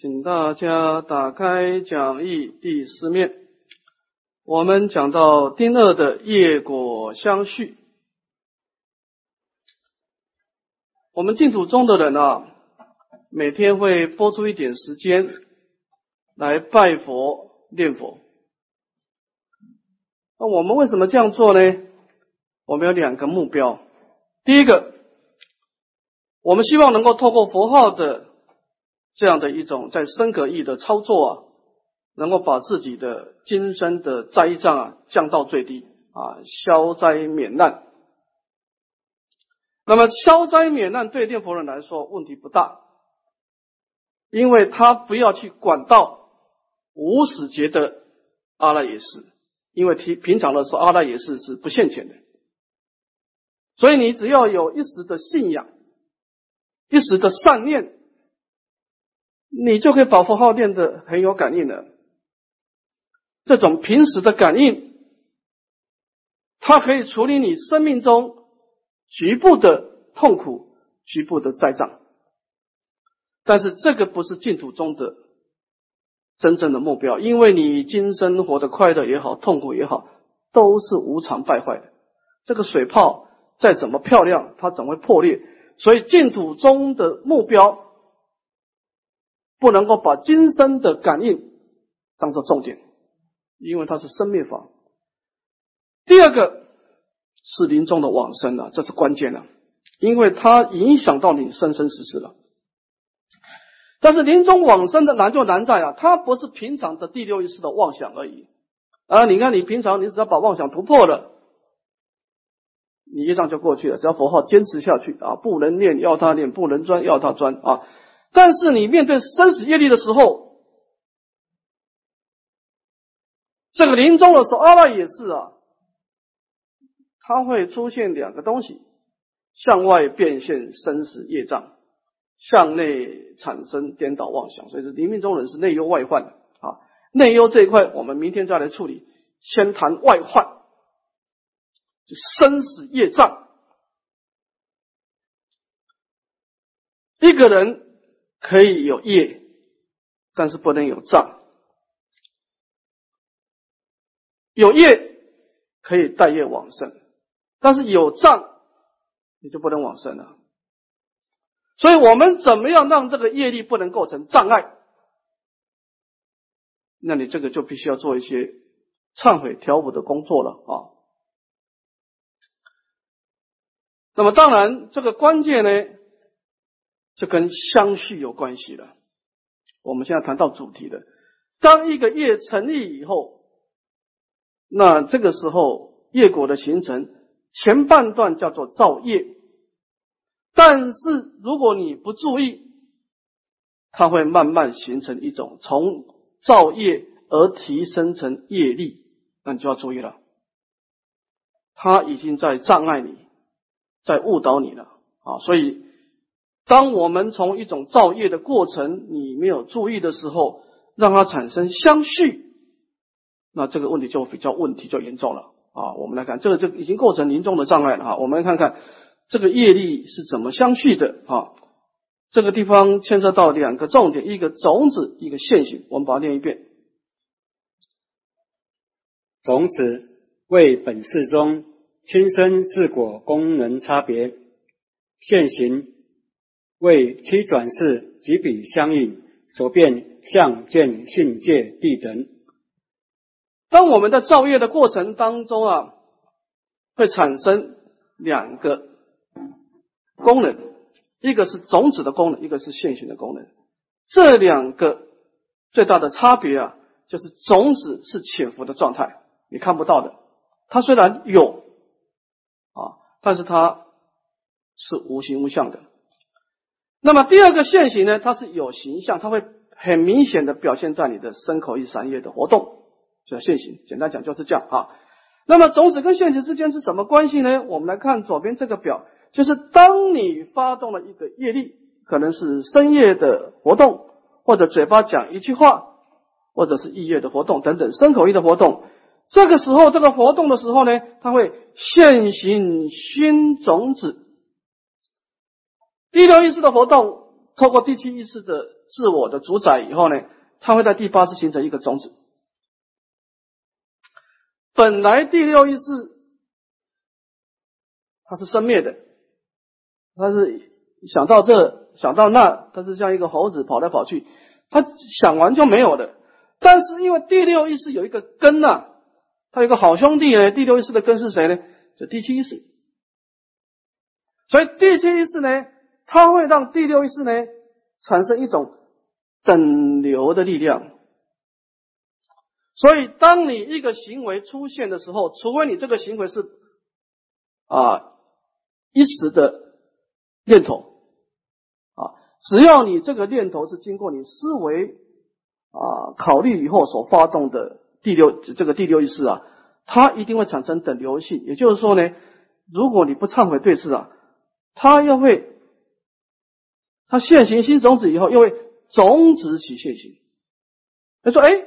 请大家打开讲义第四面，我们讲到丁二的业果相续。我们净土中的人啊，每天会拨出一点时间来拜佛念佛。那我们为什么这样做呢？我们有两个目标。第一个，我们希望能够透过佛号的。这样的一种在身格意的操作啊，能够把自己的今生的灾障啊降到最低啊，消灾免难。那么消灾免难对念佛人来说问题不大，因为他不要去管到无始劫的阿赖耶识，因为平平常的时候阿赖耶识是不现前的，所以你只要有一时的信仰，一时的善念。你就可以把符号念得很有感应了。这种平时的感应，它可以处理你生命中局部的痛苦、局部的灾障。但是这个不是净土中的真正的目标，因为你今生活的快乐也好、痛苦也好，都是无常败坏的。这个水泡再怎么漂亮，它总会破裂。所以净土中的目标。不能够把今生的感应当做重点，因为它是生灭法。第二个是临终的往生了，这是关键了，因为它影响到你生生世世了。但是临终往生的难就难在啊，它不是平常的第六意识的妄想而已啊。你看，你平常你只要把妄想突破了，你一仗就过去了。只要佛号坚持下去啊，不能念要他念，不能专要他专啊。但是你面对生死业力的时候，这个临终的时候，阿赖也是啊，它会出现两个东西：向外变现生死业障，向内产生颠倒妄想。所以，是临命中人是内忧外患啊。内忧这一块，我们明天再来处理。先谈外患，就生死业障，一个人。可以有业，但是不能有障。有业可以带业往生，但是有障你就不能往生了。所以我们怎么样让这个业力不能构成障碍？那你这个就必须要做一些忏悔调补的工作了啊。那么当然，这个关键呢？这跟相续有关系了。我们现在谈到主题的。当一个业成立以后，那这个时候业果的形成前半段叫做造业，但是如果你不注意，它会慢慢形成一种从造业而提升成业力，那你就要注意了。它已经在障碍你，在误导你了啊！所以。当我们从一种造业的过程，你没有注意的时候，让它产生相续，那这个问题就比较问题就严重了啊！我们来看，这个就已经构成严重的障碍了哈。我们来看看这个业力是怎么相续的啊？这个地方牵涉到两个重点，一个种子，一个现行。我们把它念一遍：种子为本世中亲生自果功能差别，现行。为七转世及彼相应所变相见性界地等。当我们的造业的过程当中啊，会产生两个功能，一个是种子的功能，一个是现行的功能。这两个最大的差别啊，就是种子是潜伏的状态，你看不到的。它虽然有啊，但是它是无形无相的。那么第二个现行呢，它是有形象，它会很明显的表现在你的身口意三业的活动，叫现行。简单讲就是这样啊。那么种子跟现行之间是什么关系呢？我们来看左边这个表，就是当你发动了一个业力，可能是深夜的活动，或者嘴巴讲一句话，或者是意业的活动等等，身口意的活动。这个时候，这个活动的时候呢，它会现行熏种子。第六意识的活动，透过第七意识的自我的主宰以后呢，它会在第八识形成一个种子。本来第六意识它是生灭的，它是想到这想到那，它是像一个猴子跑来跑去，它想完就没有的。但是因为第六意识有一个根呐，它有个好兄弟呢。第六意识的根是谁呢？就第七意识。所以第七意识呢，它会让第六意识呢产生一种等流的力量。所以，当你一个行为出现的时候，除非你这个行为是啊一时的念头啊，只要你这个念头是经过你思维啊考虑以后所发动的第六这个第六意识啊，它一定会产生等流性。也就是说呢，如果你不忏悔对峙啊，它又会它现行新种子以后，又会种子起现行。他说：“哎。”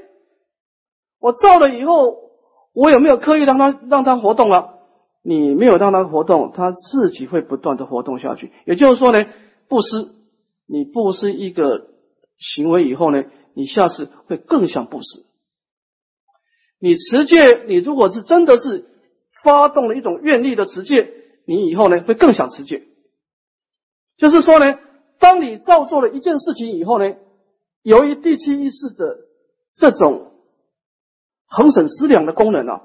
我造了以后，我有没有刻意让它让它活动了？你没有让它活动，它自己会不断的活动下去。也就是说呢，布施，你布施一个行为以后呢，你下次会更想布施。你持戒，你如果是真的是发动了一种愿力的持戒，你以后呢会更想持戒。就是说呢，当你造作了一件事情以后呢，由于第七意识的这种。恒审思量的功能啊，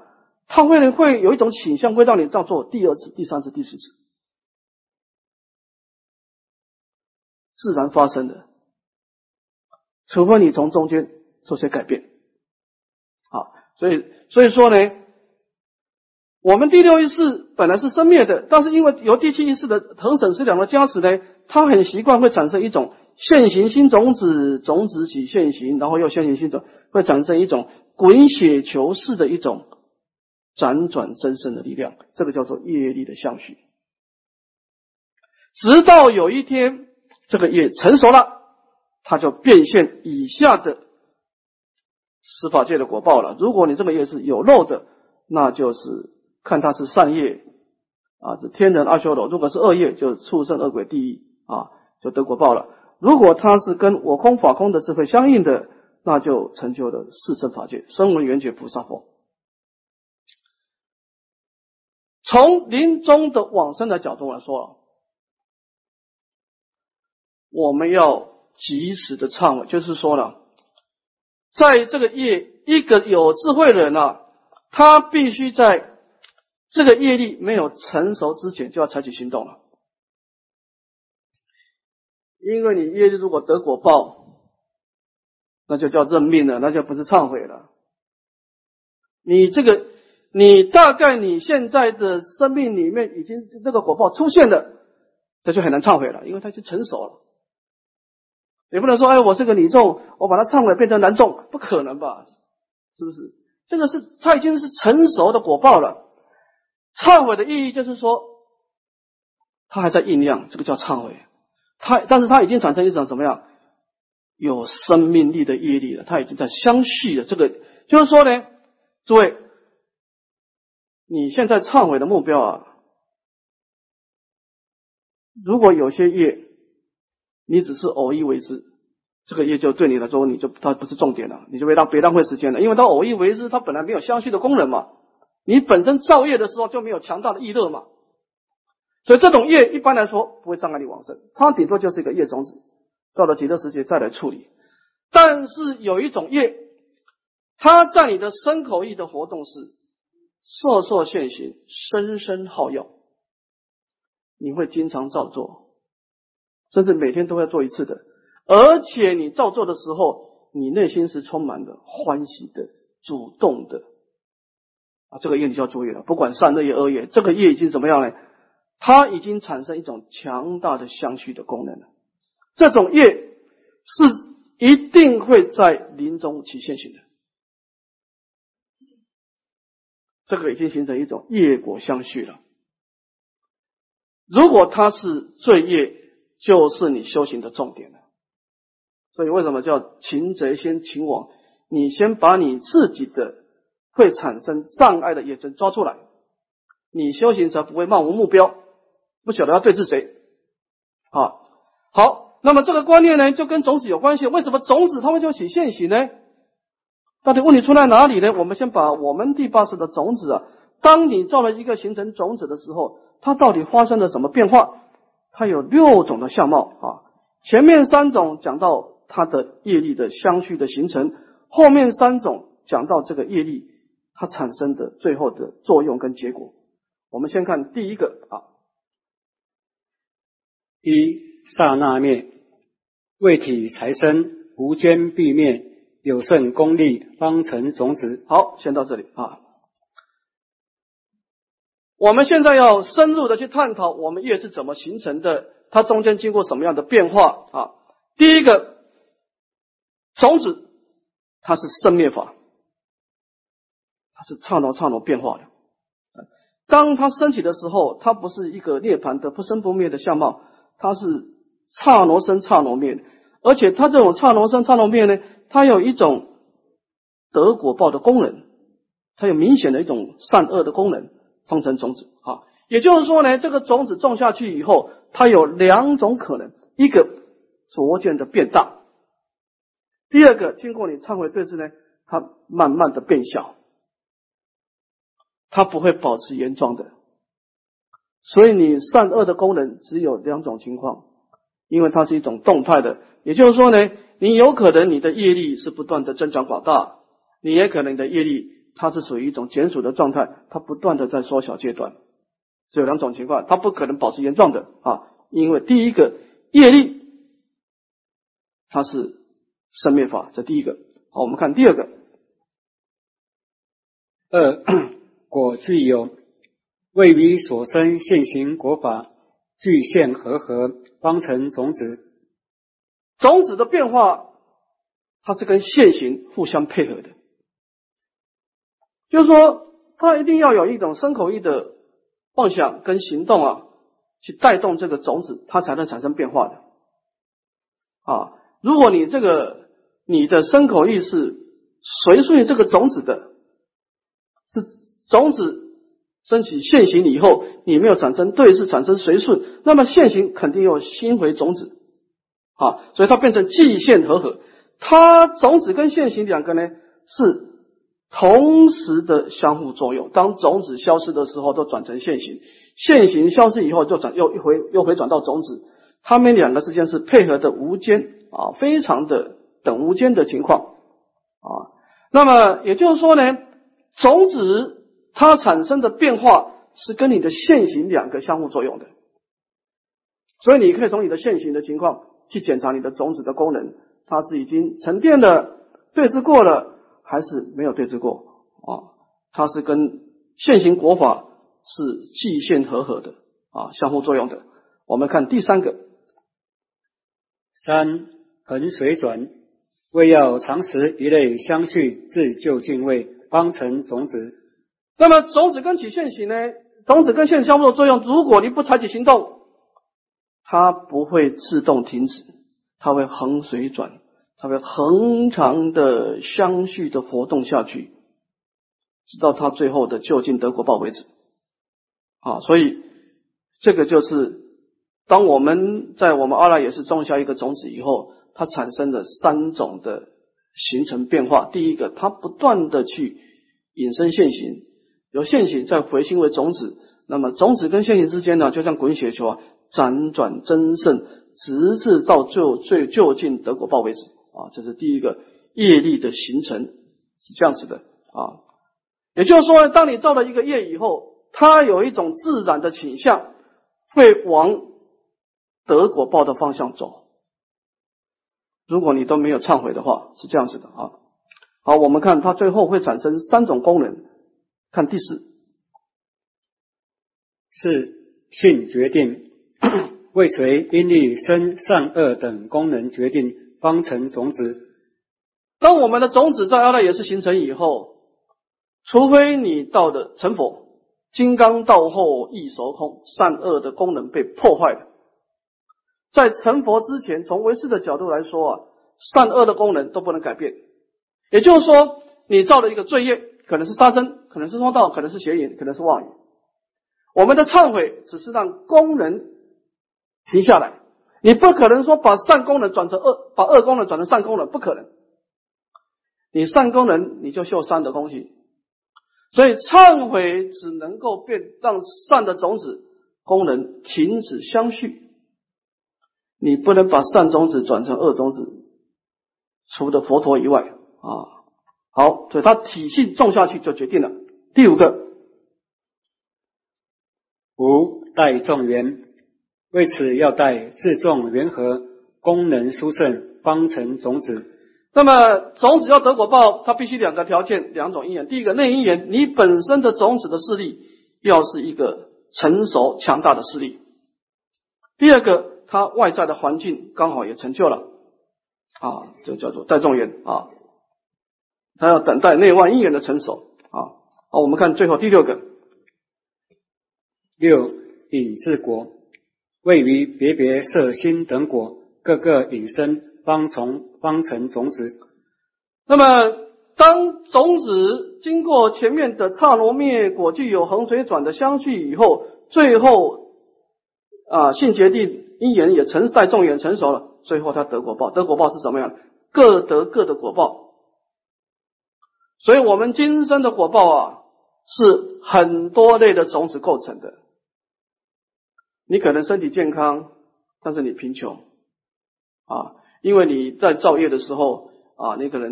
它会会有一种倾向，会让你这样做第二次、第三次、第四次，自然发生的，除非你从中间做些改变。好，所以所以说呢，我们第六意识本来是生灭的，但是因为由第七意识的恒审思量的加持呢，它很习惯会产生一种现行新种子，种子起现行，然后又现行新种，会产生一种。滚雪球式的一种辗转增生的力量，这个叫做业力的相续。直到有一天，这个业成熟了，它就变现以下的司法界的果报了。如果你这个业是有漏的，那就是看它是善业啊，是天人阿修罗；如果是恶业，就是畜生恶鬼地狱啊，就得果报了。如果它是跟我空法空的智慧相应的。那就成就了四圣法界，声闻缘觉菩萨佛。从临终的往生的角度来说，我们要及时的忏悔，就是说呢，在这个业，一个有智慧的人啊，他必须在这个业力没有成熟之前，就要采取行动了，因为你业力如果得果报。那就叫认命了，那就不是忏悔了。你这个，你大概你现在的生命里面已经这个果报出现了，这就很难忏悔了，因为它已经成熟了。也不能说，哎，我是个女众，我把它忏悔变成男众，不可能吧？是不是？这个是它已经是成熟的果报了。忏悔的意义就是说，它还在酝酿，这个叫忏悔。它，但是它已经产生一种怎么样？有生命力的业力了，它已经在相续了。这个就是说呢，诸位，你现在忏悔的目标啊，如果有些业你只是偶一为之，这个业就对你来说，你就它不是重点了，你就别浪别浪费时间了，因为它偶一为之，它本来没有相续的功能嘛。你本身造业的时候就没有强大的意乐嘛，所以这种业一般来说不会障碍你往生，它顶多就是一个业种子。到了极乐世界再来处理，但是有一种业，它在你的身口意的活动是烁烁现行，声声耗药，你会经常照做，甚至每天都要做一次的，而且你照做的时候，你内心是充满了欢喜的、主动的啊，这个业你就要注意了，不管善恶业、恶业，这个业已经怎么样呢？它已经产生一种强大的相续的功能了。这种业是一定会在临终起现行的，这个已经形成一种业果相续了。如果它是罪业，就是你修行的重点了。所以为什么叫擒贼先擒王？你先把你自己的会产生障碍的业真抓出来，你修行才不会漫无目标，不晓得要对治谁。啊，好。那么这个观念呢，就跟种子有关系。为什么种子它会就起现行呢？到底问题出在哪里呢？我们先把我们第八识的种子啊，当你造了一个形成种子的时候，它到底发生了什么变化？它有六种的相貌啊。前面三种讲到它的业力的相续的形成，后面三种讲到这个业力它产生的最后的作用跟结果。我们先看第一个啊，一刹那灭，未体财生，无间必灭。有胜功力，方成种子。好，先到这里啊。我们现在要深入的去探讨我们业是怎么形成的，它中间经过什么样的变化啊？第一个，种子它是生灭法，它是刹那刹那变化的。当它升起的时候，它不是一个涅盘的不生不灭的相貌，它是刹那生刹那灭，而且它这种刹那生刹那灭呢？它有一种得果报的功能，它有明显的一种善恶的功能，方成种子啊。也就是说呢，这个种子种下去以后，它有两种可能：一个逐渐的变大；第二个，经过你忏悔对治呢，它慢慢的变小，它不会保持原状的。所以你善恶的功能只有两种情况，因为它是一种动态的。也就是说呢。你有可能你的业力是不断的增长广大，你也可能你的业力它是属于一种减损的状态，它不断的在缩小阶段，只有两种情况，它不可能保持原状的啊。因为第一个业力它是生灭法，这第一个。好，我们看第二个，二 果具有为彼所生现行国法具现和合方成种子。种子的变化，它是跟现行互相配合的，就是说，它一定要有一种生口意的妄想跟行动啊，去带动这个种子，它才能产生变化的。啊，如果你这个你的生口意是随顺这个种子的，是种子升起现行以后，你没有产生对，是产生随顺，那么现行肯定又心回种子。啊，所以它变成既现合合，它种子跟现行两个呢是同时的相互作用。当种子消失的时候，都转成现行；现行消失以后，就转又回又回转到种子。它们两个之间是配合的无间啊，非常的等无间的情况啊。那么也就是说呢，种子它产生的变化是跟你的现行两个相互作用的。所以你可以从你的现行的情况。去检查你的种子的功能，它是已经沉淀的对峙过了，还是没有对峙过啊？它是跟现行国法是既现合合的啊，相互作用的。我们看第三个，三恒水转，为要常识一类相续自就进位，方成种子。那么种子跟起现行呢？种子跟现相互的作用，如果你不采取行动。它不会自动停止，它会横水转，它会恒长的相续的活动下去，直到它最后的就近德国报为止。啊，所以这个就是当我们在我们阿赖耶识种下一个种子以后，它产生的三种的形成变化。第一个，它不断的去引申现行，由现行再回心为种子，那么种子跟现行之间呢，就像滚雪球啊。辗转增盛，直至到最后最就近得果报为止啊！这是第一个业力的形成是这样子的啊。也就是说，当你造了一个业以后，它有一种自然的倾向，会往得果报的方向走。如果你都没有忏悔的话，是这样子的啊。好，我们看它最后会产生三种功能，看第四是性决定。为谁因力生善恶等功能决定方成种子。当我们的种子在阿赖耶识形成以后，除非你到的成佛，金刚道后一熟空，善恶的功能被破坏了。在成佛之前，从唯识的角度来说啊，善恶的功能都不能改变。也就是说，你造了一个罪业，可能是杀生，可能是说道，可能是邪淫，可能是妄语。我们的忏悔只是让功能。停下来，你不可能说把善功能转成恶，把恶功能转成善功能，不可能。你善功能你就修善的东西，所以忏悔只能够变让善的种子功能停止相续，你不能把善种子转成恶种子，除了佛陀以外啊。好，所以它体系种下去就决定了。第五个，五带众缘，为此要带自众缘和，功能殊胜，方成种子。那么种子要得果报，它必须两个条件，两种因缘。第一个内因缘，你本身的种子的势力要是一个成熟强大的势力；第二个，它外在的环境刚好也成就了啊，这叫做带众缘啊。他要等待内外因缘的成熟！好，我们看最后第六个，六引治国，位于别别色心等果，各个引生方从方成种子。那么，当种子经过前面的刹罗灭果，具有横水转的相续以后，最后啊性决定因缘也成在众缘成熟了，最后他得果报。得果报是什么样的？各得各的果报。所以，我们今生的果报啊，是很多类的种子构成的。你可能身体健康，但是你贫穷啊，因为你在造业的时候啊，你可能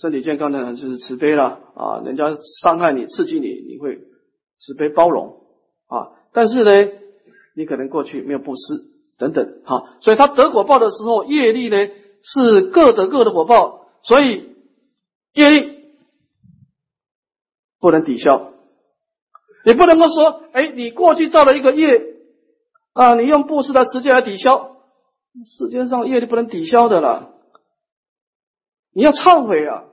身体健康的人就是慈悲了啊，人家伤害你、刺激你，你会慈悲包容啊。但是呢，你可能过去没有布施等等，哈，所以他得果报的时候，业力呢是各得各的果报，所以。业力不能抵消，你不能够说，哎，你过去造了一个业啊，你用布施的时间来抵消，世界上业力不能抵消的了，你要忏悔啊！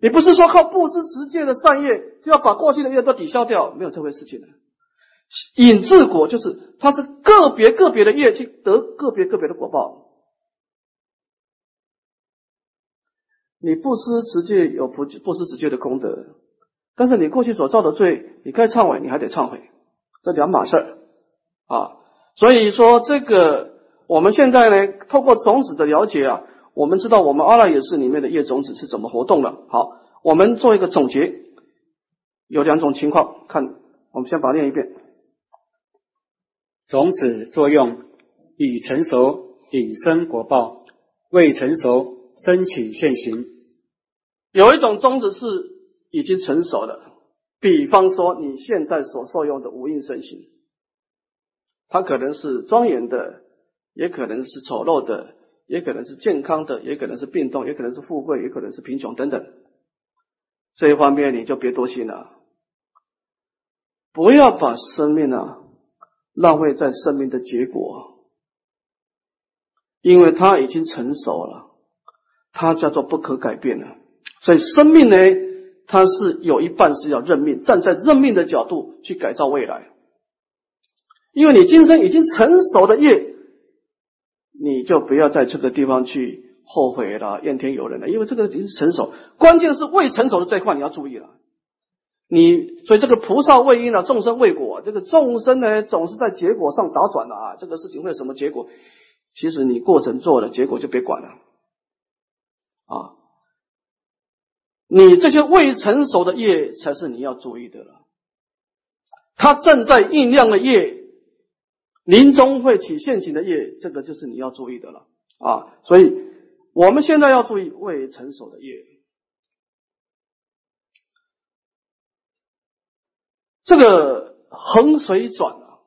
你不是说靠布施持戒的善业就要把过去的业都抵消掉，没有这回事情的。引智果就是它是个别个别的业去得个别个别的果报。你不施持戒有不不施持戒的功德，但是你过去所造的罪，你该忏悔，你还得忏悔，这两码事儿啊。所以说，这个我们现在呢，透过种子的了解啊，我们知道我们阿赖耶识里面的业种子是怎么活动的。好，我们做一个总结，有两种情况，看我们先把它念一遍：种子作用已成熟，引生果报；未成熟。申请现行，有一种宗旨是已经成熟的，比方说你现在所受用的无印身形，它可能是庄严的，也可能是丑陋的，也可能是健康的，也可能是病痛，也可能是富贵，也可能是贫穷等等。这一方面你就别多心了，不要把生命啊浪费在生命的结果，因为它已经成熟了。它叫做不可改变的，所以生命呢，它是有一半是要认命，站在认命的角度去改造未来。因为你今生已经成熟的业，你就不要在这个地方去后悔了、怨天尤人了，因为这个已经成熟。关键是未成熟的这一块你要注意了。你所以这个菩萨为因啊，众生为果，这个众生呢总是在结果上打转的啊，这个事情会有什么结果？其实你过程做了，结果就别管了。啊，你这些未成熟的业才是你要注意的了。它正在酝酿的业，临终会起现行的业，这个就是你要注意的了。啊，所以我们现在要注意未成熟的业。这个横水转啊，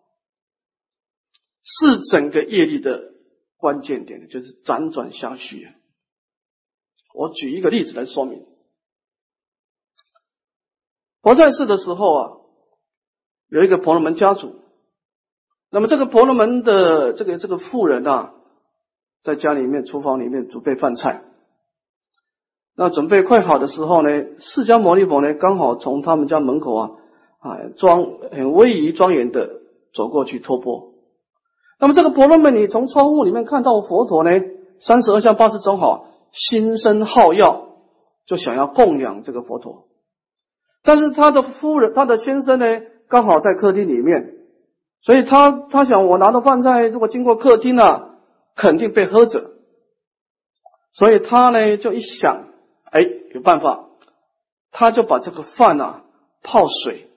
是整个业力的关键点，就是辗转相续啊。我举一个例子来说明。佛在世的时候啊，有一个婆罗门家族。那么这个婆罗门的这个这个妇人啊，在家里面厨房里面准备饭菜。那准备快好的时候呢，释迦牟尼佛呢刚好从他们家门口啊啊庄很威仪庄严的走过去托钵。那么这个婆罗门，你从窗户里面看到佛陀呢，三十二相八十种好。心生好药，就想要供养这个佛陀，但是他的夫人、他的先生呢，刚好在客厅里面所以他他想，我拿的饭菜如果经过客厅啊，肯定被喝着。所以他呢就一想，哎，有办法，他就把这个饭啊泡水，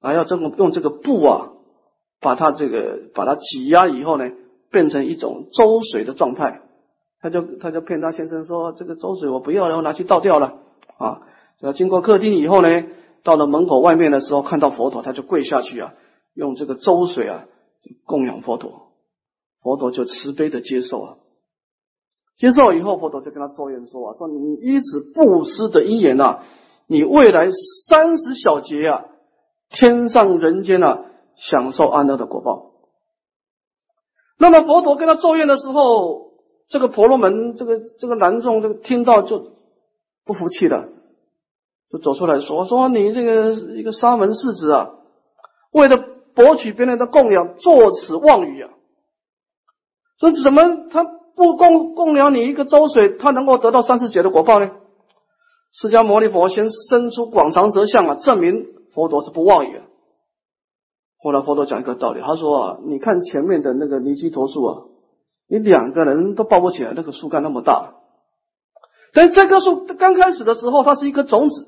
啊要这么用这个布啊，把它这个把它挤压以后呢，变成一种粥水的状态。他就他就骗他先生说，这个粥水我不要了，我拿去倒掉了啊。要经过客厅以后呢，到了门口外面的时候，看到佛陀，他就跪下去啊。用这个粥水啊供养佛陀，佛陀就慈悲的接受啊。接受以后，佛陀就跟他作愿说啊：说你依此布施的因缘呐，你未来三十小劫啊，天上人间啊，享受安乐的果报。那么佛陀跟他作愿的时候，这个婆罗门这个这个男众这个听到就不服气了，就走出来说：说你这个一个沙门世子啊，为了博取别人的供养，作此妄语啊！说怎么他不供供养你一个周水，他能够得到三世劫的果报呢？释迦牟尼佛先伸出广长舌相啊，证明佛陀是不妄语。后来佛陀讲一个道理，他说啊，你看前面的那个尼基陀树啊，你两个人都抱不起来，那个树干那么大。但这棵树刚开始的时候，它是一颗种子，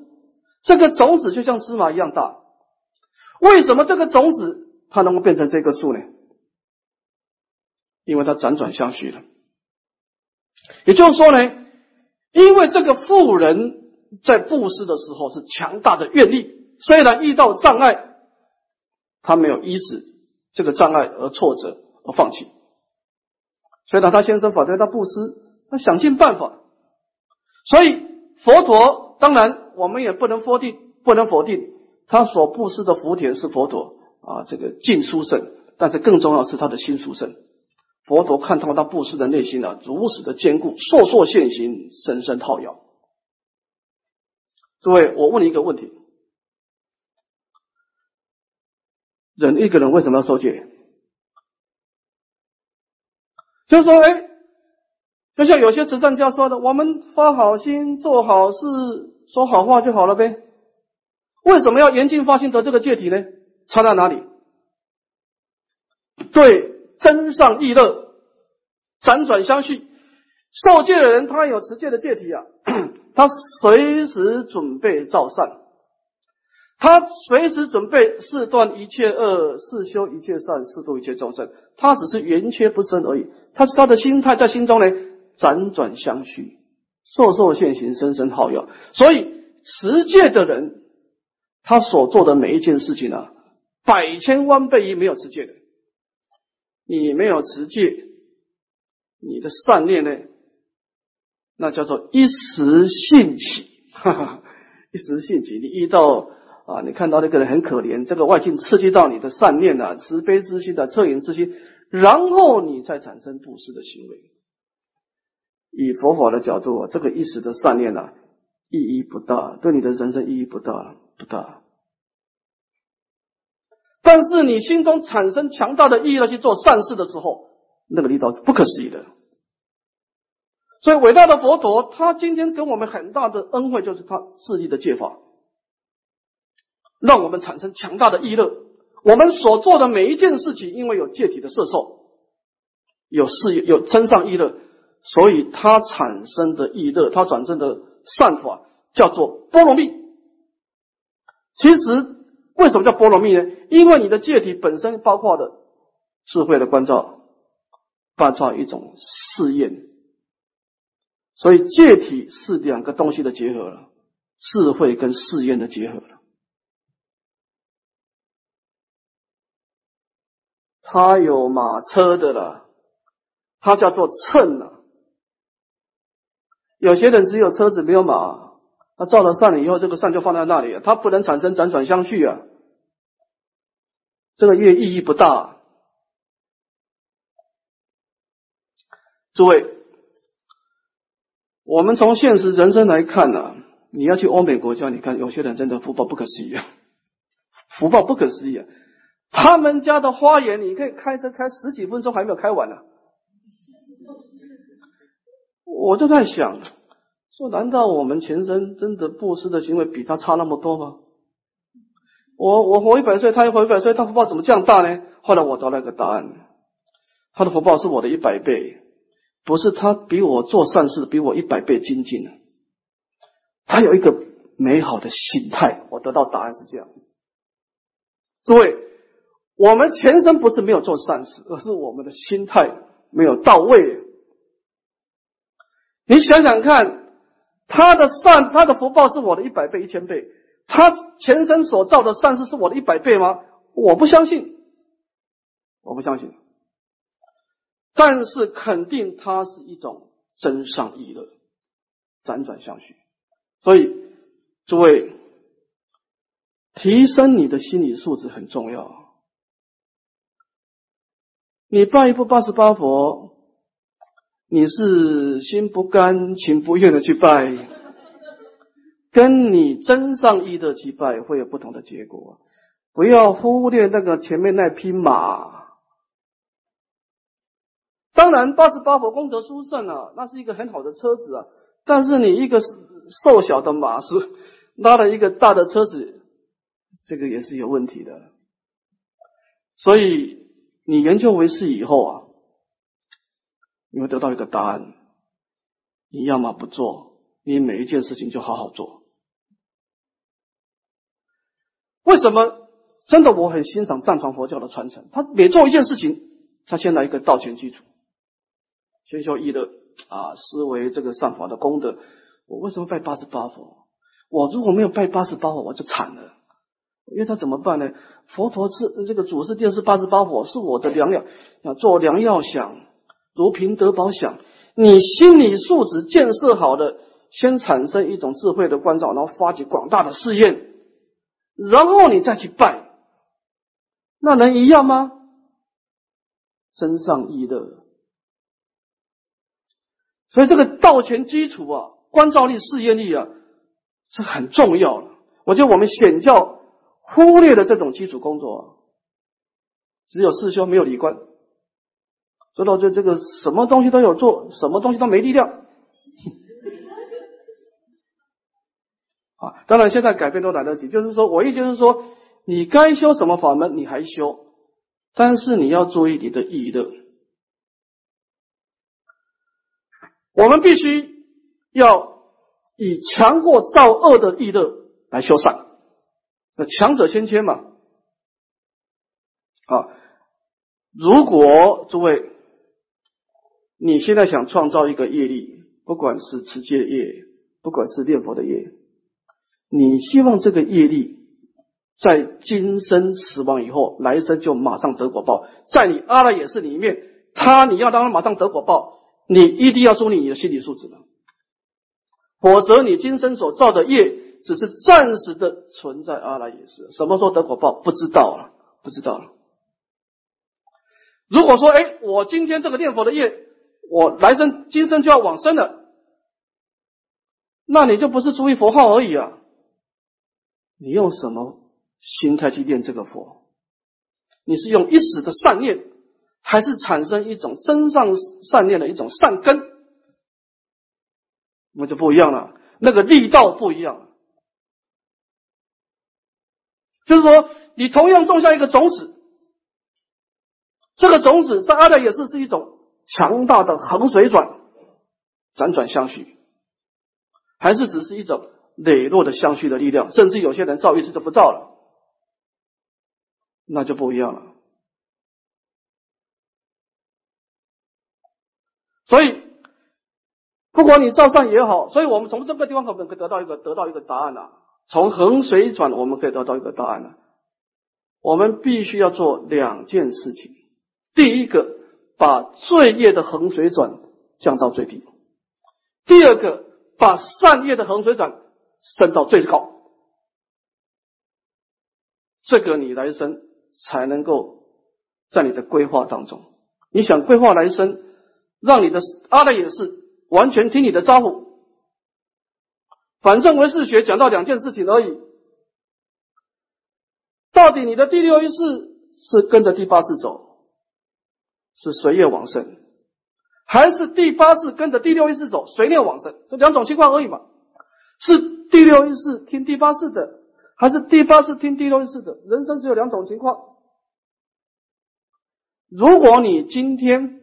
这个种子就像芝麻一样大。为什么这个种子它能够变成这棵树呢？因为它辗转相续了。也就是说呢，因为这个富人在布施的时候是强大的愿力，虽然遇到障碍，他没有依止这个障碍而挫折而放弃。所以呢他先生反对他布施，他想尽办法。所以佛陀当然我们也不能否定，不能否定。他所布施的福田是佛陀啊，这个净殊胜，但是更重要是他的心殊胜。佛陀看透他布施的内心啊，如此的坚固，烁烁现行，深深套摇。诸位，我问你一个问题：人一个人为什么要受戒？就是说，哎，就像有些慈善家说的，我们发好心，做好事，说好话就好了呗。为什么要严禁发心得这个戒体呢？差在哪里？对真上意乐，辗转相续。受戒的人，他有持戒的戒体啊，他随时准备造善，他随时准备四断一切恶，四修一切善，四度一切众生。他只是圆缺不生而已。他是他的心态在心中呢，辗转相续，受受现行，生生耗药。所以持戒的人。他所做的每一件事情呢，百千万倍于没有持戒的。你没有持戒，你的善念呢，那叫做一时兴起，哈哈，一时兴起。你遇到啊，你看到那个人很可怜，这个外境刺激到你的善念啊，慈悲之心的恻隐之心，然后你再产生布施的行为。以佛法的角度，这个一时的善念呢，意义不大，对你的人生意义不大。不大，但是你心中产生强大的意愿去做善事的时候，那个力道是不可思议的。所以伟大的佛陀，他今天给我们很大的恩惠，就是他自立的戒法，让我们产生强大的意乐。我们所做的每一件事情，因为有戒体的摄受，有事业，有增上意乐，所以它产生的意乐，它转生的善法叫做波罗蜜。其实，为什么叫波罗蜜呢？因为你的戒体本身包括的智慧的关照，包括一种试验，所以戒体是两个东西的结合了，智慧跟试验的结合了。他有马车的了，他叫做秤了。有些人只有车子没有马。他造了善以后，这个善就放在那里，他不能产生辗转相续啊。这个业意义不大。诸位，我们从现实人生来看呢，你要去欧美国家，你看有些人真的福报不可思议啊，福报不可思议啊。他们家的花园，你可以开车开十几分钟还没有开完呢。我就在想。说，难道我们前生真的布施的行为比他差那么多吗？我我活一百岁，他也活一百岁，他福报怎么这样大呢？后来我得了一个答案，他的福报是我的一百倍，不是他比我做善事比我一百倍精进他有一个美好的心态，我得到答案是这样。诸位，我们前生不是没有做善事，而是我们的心态没有到位。你想想看，他的善，他的福报是我的一百倍、一千倍。他前生所造的善事是我的一百倍吗？我不相信，我不相信。但是肯定它是一种真善意乐，辗转相续。所以，诸位，提升你的心理素质很重要。你拜一部八十八佛，你是心不甘情不愿的去拜。跟你真上意的去拜会有不同的结果，不要忽略那个前面那匹马。当然，八十八佛功德殊胜啊，那是一个很好的车子啊。但是你一个瘦小的马是 拉了一个大的车子，这个也是有问题的。所以你研究为师以后啊，你会得到一个答案：你要么不做，你每一件事情就好好做。为什么真的我很欣赏藏传佛教的传承？他每做一件事情，他先来一个道前基础，先修一的啊，思维这个上法的功德。我为什么拜八十八佛？我如果没有拜八十八佛，我就惨了。因为他怎么办呢？佛陀是这个祖师殿是八十八佛，是我的良药，要做良药想，如凭德宝想。你心理素质建设好的，先产生一种智慧的关照，然后发起广大的试验。然后你再去拜，那能一样吗？真上一的，所以这个道前基础啊，观照力、试验力啊，是很重要的。我觉得我们显教忽略了这种基础工作，啊，只有四修没有理观，知道这这个什么东西都有做，什么东西都没力量。啊，当然，现在改变都来得及。就是说我意思是说，你该修什么法门，你还修，但是你要注意你的意乐。我们必须要以强过造恶的意乐来修善，那强者先迁嘛。啊，如果诸位你现在想创造一个业力，不管是持戒业，不管是念佛的业。你希望这个业力在今生死亡以后，来生就马上得果报。在你阿赖耶识里面，他你要让他马上得果报，你一定要注意你的心理素质，否则你今生所造的业只是暂时的存在阿赖耶识，什么时候得果报不知道了，不知道了。如果说，哎，我今天这个念佛的业，我来生今生就要往生了，那你就不是出于佛号而已啊。你用什么心态去念这个佛？你是用一时的善念，还是产生一种真上善念的一种善根？那就不一样了，那个力道不一样。就是说，你同样种下一个种子，这个种子在阿赖耶识是一种强大的横水转，辗转相续，还是只是一种？磊落的相续的力量，甚至有些人造一次就不造了，那就不一样了。所以，不管你造善也好，所以我们从这个地方可能可以得到一个得到一个答案了。从横水转，我们可以得到一个答案了。我们必须要做两件事情：第一个，把罪业的横水转降到最低；第二个，把善业的横水转。升到最高，这个你来生才能够在你的规划当中。你想规划来生，让你的阿赖耶识完全听你的招呼。反正唯识学讲到两件事情而已，到底你的第六意识是跟着第八识走，是随业往生，还是第八识跟着第六意识走，随念往生？这两种情况而已嘛，是。第六意识听第八识的，还是第八世听第六意识的？人生只有两种情况。如果你今天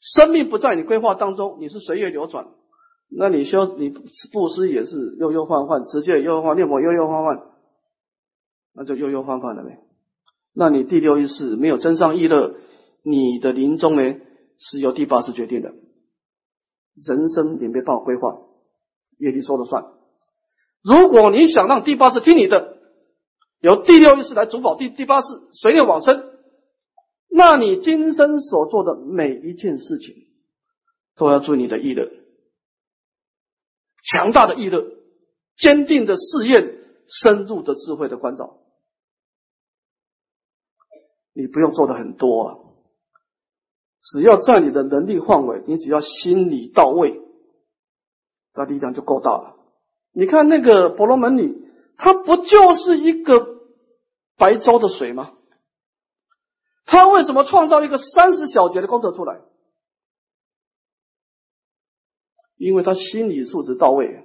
生命不在你规划当中，你是随业流转，那你修你布施也是悠悠换换，持戒悠悠换，念佛悠悠换换，那就悠悠换换了呗。那你第六意识没有真上意乐，你的临终呢是由第八识决定的。人生也没办法规划，业力说了算。如果你想让第八识听你的，由第六意识来主保第第八识随念往生，那你今生所做的每一件事情，都要注意你的意乐，强大的意乐，坚定的誓愿，深入的智慧的关照。你不用做的很多啊，只要在你的能力范围，你只要心理到位，那力量就够大了。你看那个婆罗门女，她不就是一个白粥的水吗？她为什么创造一个三十小节的功德出来？因为他心理素质到位，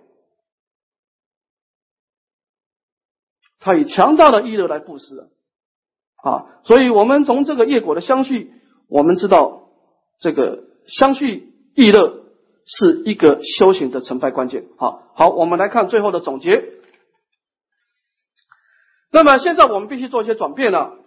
他以强大的意乐来布施。啊，所以我们从这个业果的相续，我们知道这个相续意乐是一个修行的成败关键。好，好，我们来看最后的总结。那么现在我们必须做一些转变了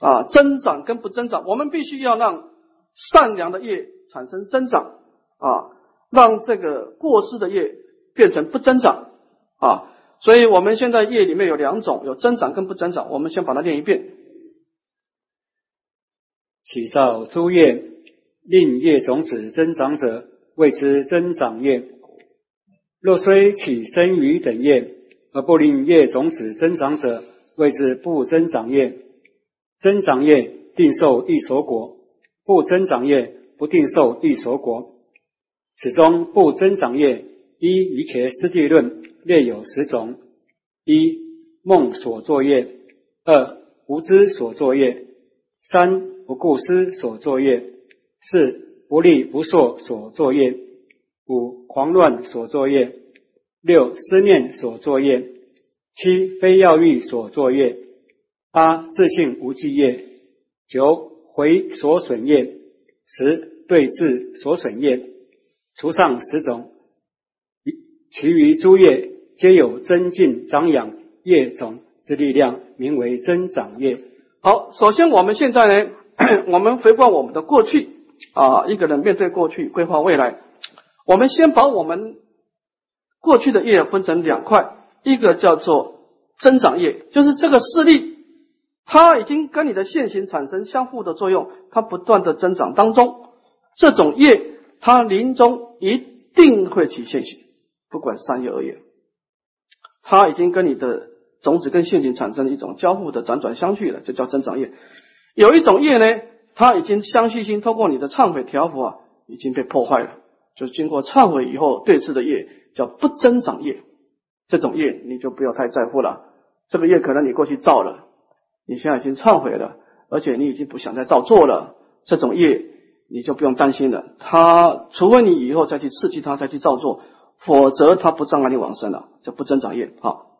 啊，增长跟不增长，我们必须要让善良的业产生增长啊，让这个过失的业变成不增长啊。所以我们现在业里面有两种，有增长跟不增长。我们先把它念一遍。起造诸业，令业种子增长者，谓之增长业。若虽起生于等业，而不令业种子增长者，谓之不增长业。增长业定受一所果，不增长业不定受一所果。此中不增长业，依《一切师地论》略有十种：一、梦所作业；二、无知所作业；三、不顾思所作业，四不利不受所作业，五狂乱所作业，六思念所作业，七非要欲所作业，八自信无记业，九回所损业，十对治所损业。除上十种，其余诸业皆有增进长养业种之力量，名为增长业。好，首先我们现在呢。我们回观我们的过去啊，一个人面对过去，规划未来。我们先把我们过去的业分成两块，一个叫做增长业，就是这个势力，它已经跟你的现行产生相互的作用，它不断的增长当中，这种业它临终一定会起现行，不管善业恶业，它已经跟你的种子跟现行产生了一种交互的辗转相续了，这叫增长业。有一种业呢，它已经相续心透过你的忏悔调伏啊，已经被破坏了。就经过忏悔以后对峙的业，叫不增长业。这种业你就不要太在乎了。这个业可能你过去造了，你现在已经忏悔了，而且你已经不想再造作了。这种业你就不用担心了。他除非你以后再去刺激他，再去造作，否则他不障碍你往生了，就不增长业。好。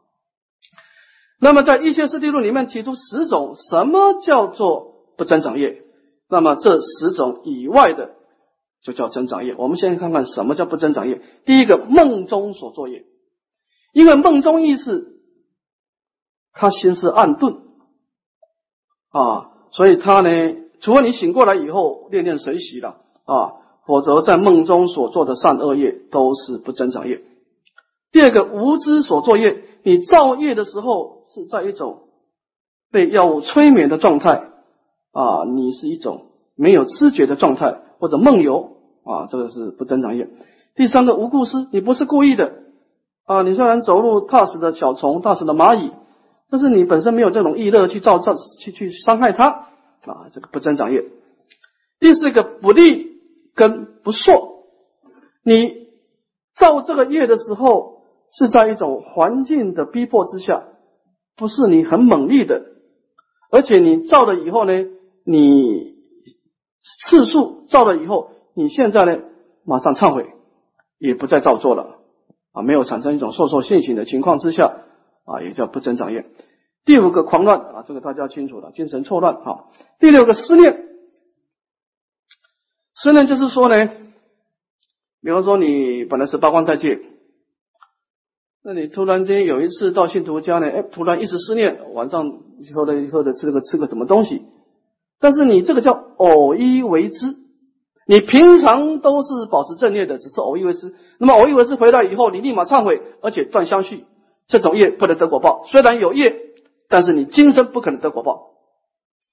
那么在一切四谛论里面提出十种什么叫做不增长业？那么这十种以外的就叫增长业。我们先看看什么叫不增长业。第一个梦中所作业，因为梦中意识他心思暗钝啊，所以他呢，除了你醒过来以后念念随喜了啊，否则在梦中所做的善恶业都是不增长业。第二个无知所作业，你造业的时候。是在一种被药物催眠的状态啊，你是一种没有知觉的状态或者梦游啊，这个是不增长业。第三个无故事，你不是故意的啊，你虽然走路踏实的小虫、踏实的蚂蚁，但是你本身没有这种意乐去造造去去伤害它啊，这个不增长业。第四个不利跟不硕，你造这个业的时候是在一种环境的逼迫之下。不是你很猛力的，而且你造了以后呢，你次数造了以后，你现在呢马上忏悔，也不再造作了啊，没有产生一种受受现行的情况之下啊，也叫不增长业。第五个狂乱啊，这个大家清楚了，精神错乱啊。第六个思念，思念就是说呢，比方说你本来是八关斋戒，那你突然间有一次到信徒家呢，哎，突然一时思念，晚上喝了喝的吃个吃个什么东西，但是你这个叫偶一为之。你平常都是保持正念的，只是偶一为之。那么偶一为之回来以后，你立马忏悔，而且断相续，这种业不能得果报。虽然有业，但是你今生不可能得果报，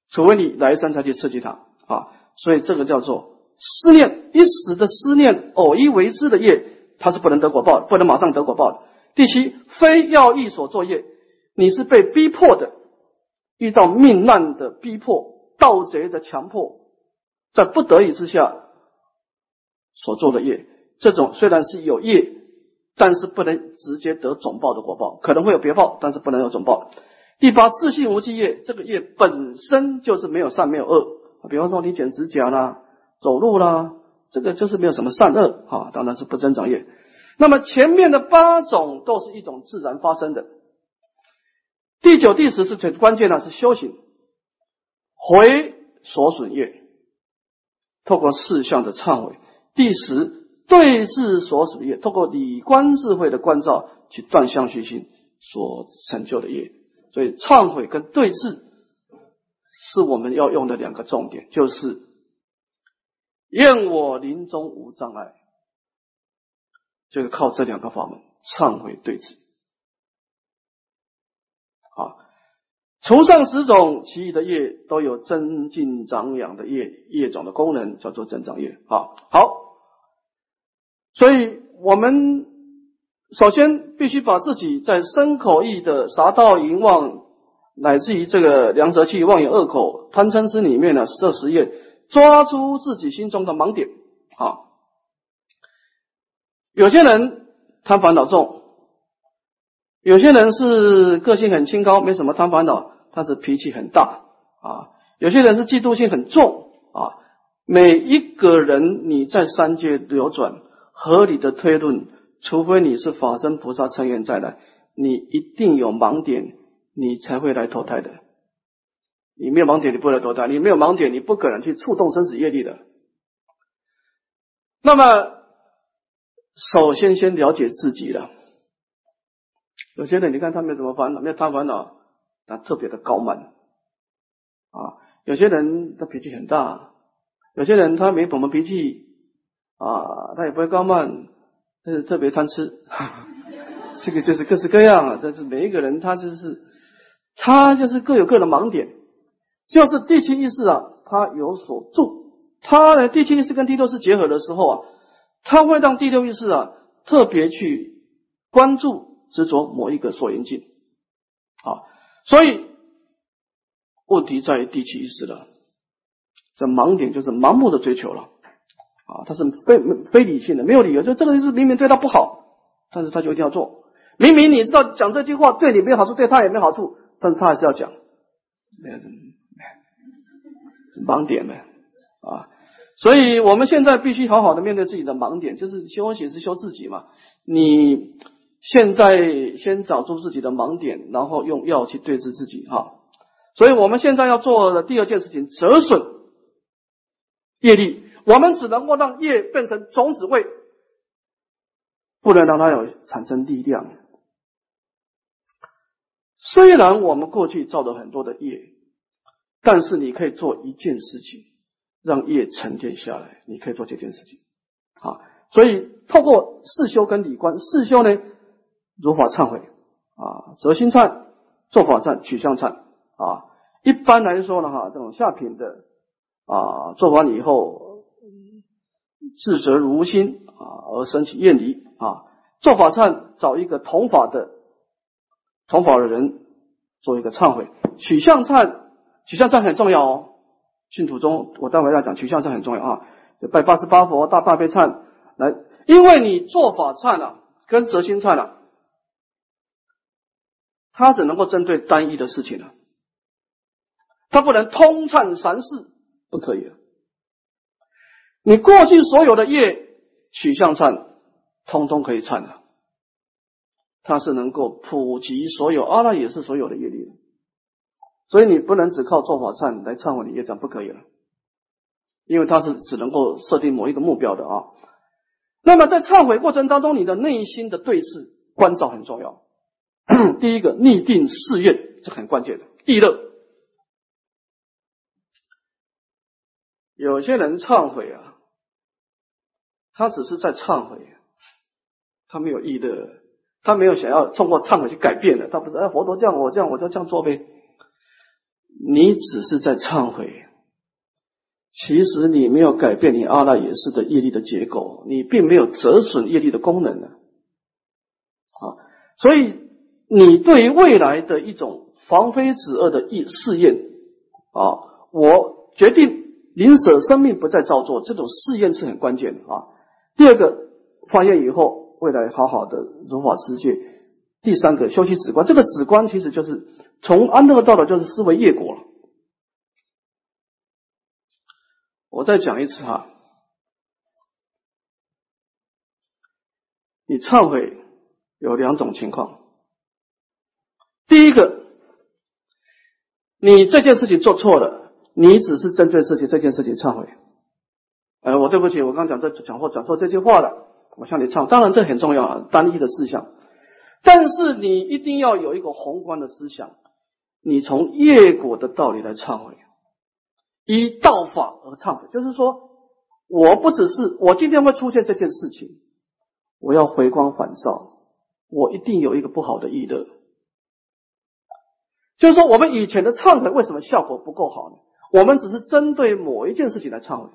除非你来生才去刺激他啊。所以这个叫做思念一时的思念，偶一为之的业，它是不能得果报，不能马上得果报的。第七，非要义所作业，你是被逼迫的，遇到命难的逼迫，盗贼的强迫。在不得已之下所做的业，这种虽然是有业，但是不能直接得总报的果报，可能会有别报，但是不能有总报。第八，自信无记业，这个业本身就是没有善没有恶。比方说你剪指甲啦、走路啦，这个就是没有什么善恶啊，当然是不增长业。那么前面的八种都是一种自然发生的。第九、第十是最关键的，是修行回所损业。透过四项的忏悔，第十对治所损业，透过理观智慧的关照去断相续心所成就的业。所以忏悔跟对治是我们要用的两个重点，就是愿我临终无障碍，就是靠这两个法门忏悔对治。除上十种其余的业，都有增进长养的业业种的功能，叫做增长业。啊，好，所以我们首先必须把自己在身口意的杀盗淫妄，乃至于这个良舌气、妄言恶口、贪嗔痴里面呢，这十业抓出自己心中的盲点。啊，有些人贪烦恼重。有些人是个性很清高，没什么贪烦恼，但是脾气很大啊。有些人是嫉妒心很重啊。每一个人你在三界流转，合理的推论，除非你是法身菩萨成缘再来，你一定有盲点，你才会来投胎的。你没有盲点，你不会来投胎；你没有盲点，你不可能去触动生死业力的。那么，首先先了解自己了。有些人，你看他没什么烦恼，没有贪烦恼，他特别的高慢啊。有些人他脾气很大，有些人他没什么脾气啊，他也不会高慢，但是特别贪吃。这个就是各式各样啊。这是每一个人，他就是他就是各有各的盲点。就是第七意识啊，他有所住，他的第七意识跟第六识结合的时候啊，他会让第六意识啊特别去关注。执着某一个所缘境，啊，所以问题在于第七意识了。这盲点就是盲目的追求了，啊，他是非非理性的，没有理由。就这个意思明明对他不好，但是他就一定要做。明明你知道讲这句话对你没有好处，对他也没好处，但是他还是要讲。盲点呗，啊，所以我们现在必须好好的面对自己的盲点，就是修行是修自己嘛，你。现在先找出自己的盲点，然后用药去对治自己哈。所以我们现在要做的第二件事情，折损业力。我们只能够让业变成种子位，不能让它有产生力量。虽然我们过去造了很多的业，但是你可以做一件事情，让业沉淀下来。你可以做这件事情啊。所以透过四修跟理观，四修呢。如法忏悔啊，择心忏、做法忏、取向忏啊。一般来说呢，哈，这种下品的啊，做完以后自责如心啊，而生起厌离啊。做法忏找一个同法的同法的人做一个忏悔。取向忏，取向忏很重要哦。信徒中，我待会要讲取向忏很重要啊。拜八十八佛大大悲忏来，因为你做法忏啊，跟择心忏啊。他只能够针对单一的事情了，他不能通忏三世，不可以。你过去所有的业取向忏，通通可以忏的它是能够普及所有阿赖耶识所有的业力的。所以你不能只靠做法忏来忏悔你业障，不可以了，因为它是只能够设定某一个目标的啊。那么在忏悔过程当中，你的内心的对峙关照很重要。第一个逆定誓愿，这很关键的。意乐，有些人忏悔啊，他只是在忏悔，他没有意的，他没有想要通过忏悔去改变的，他不是哎，佛陀这样，我这样，我就这样做呗。你只是在忏悔，其实你没有改变你阿赖耶识的业力的结构，你并没有折损业力的功能呢。啊，所以你对于未来的一种防非止恶的意试验啊，我决定临舍生命不再造作，这种试验是很关键的啊。第二个发愿以后，未来好好的如法持戒。第三个修习止观，这个止观其实就是。从安乐道的，就是思维业果了。我再讲一次哈，你忏悔有两种情况。第一个，你这件事情做错了，你只是针对事情这件事情忏悔。呃，我对不起，我刚讲这讲错讲错这句话了，我向你忏。当然这很重要啊，单一的事项，但是你一定要有一个宏观的思想。你从业果的道理来忏悔，依道法而忏悔，就是说，我不只是我今天会出现这件事情，我要回光返照，我一定有一个不好的意乐。就是说，我们以前的忏悔为什么效果不够好呢？我们只是针对某一件事情来忏悔，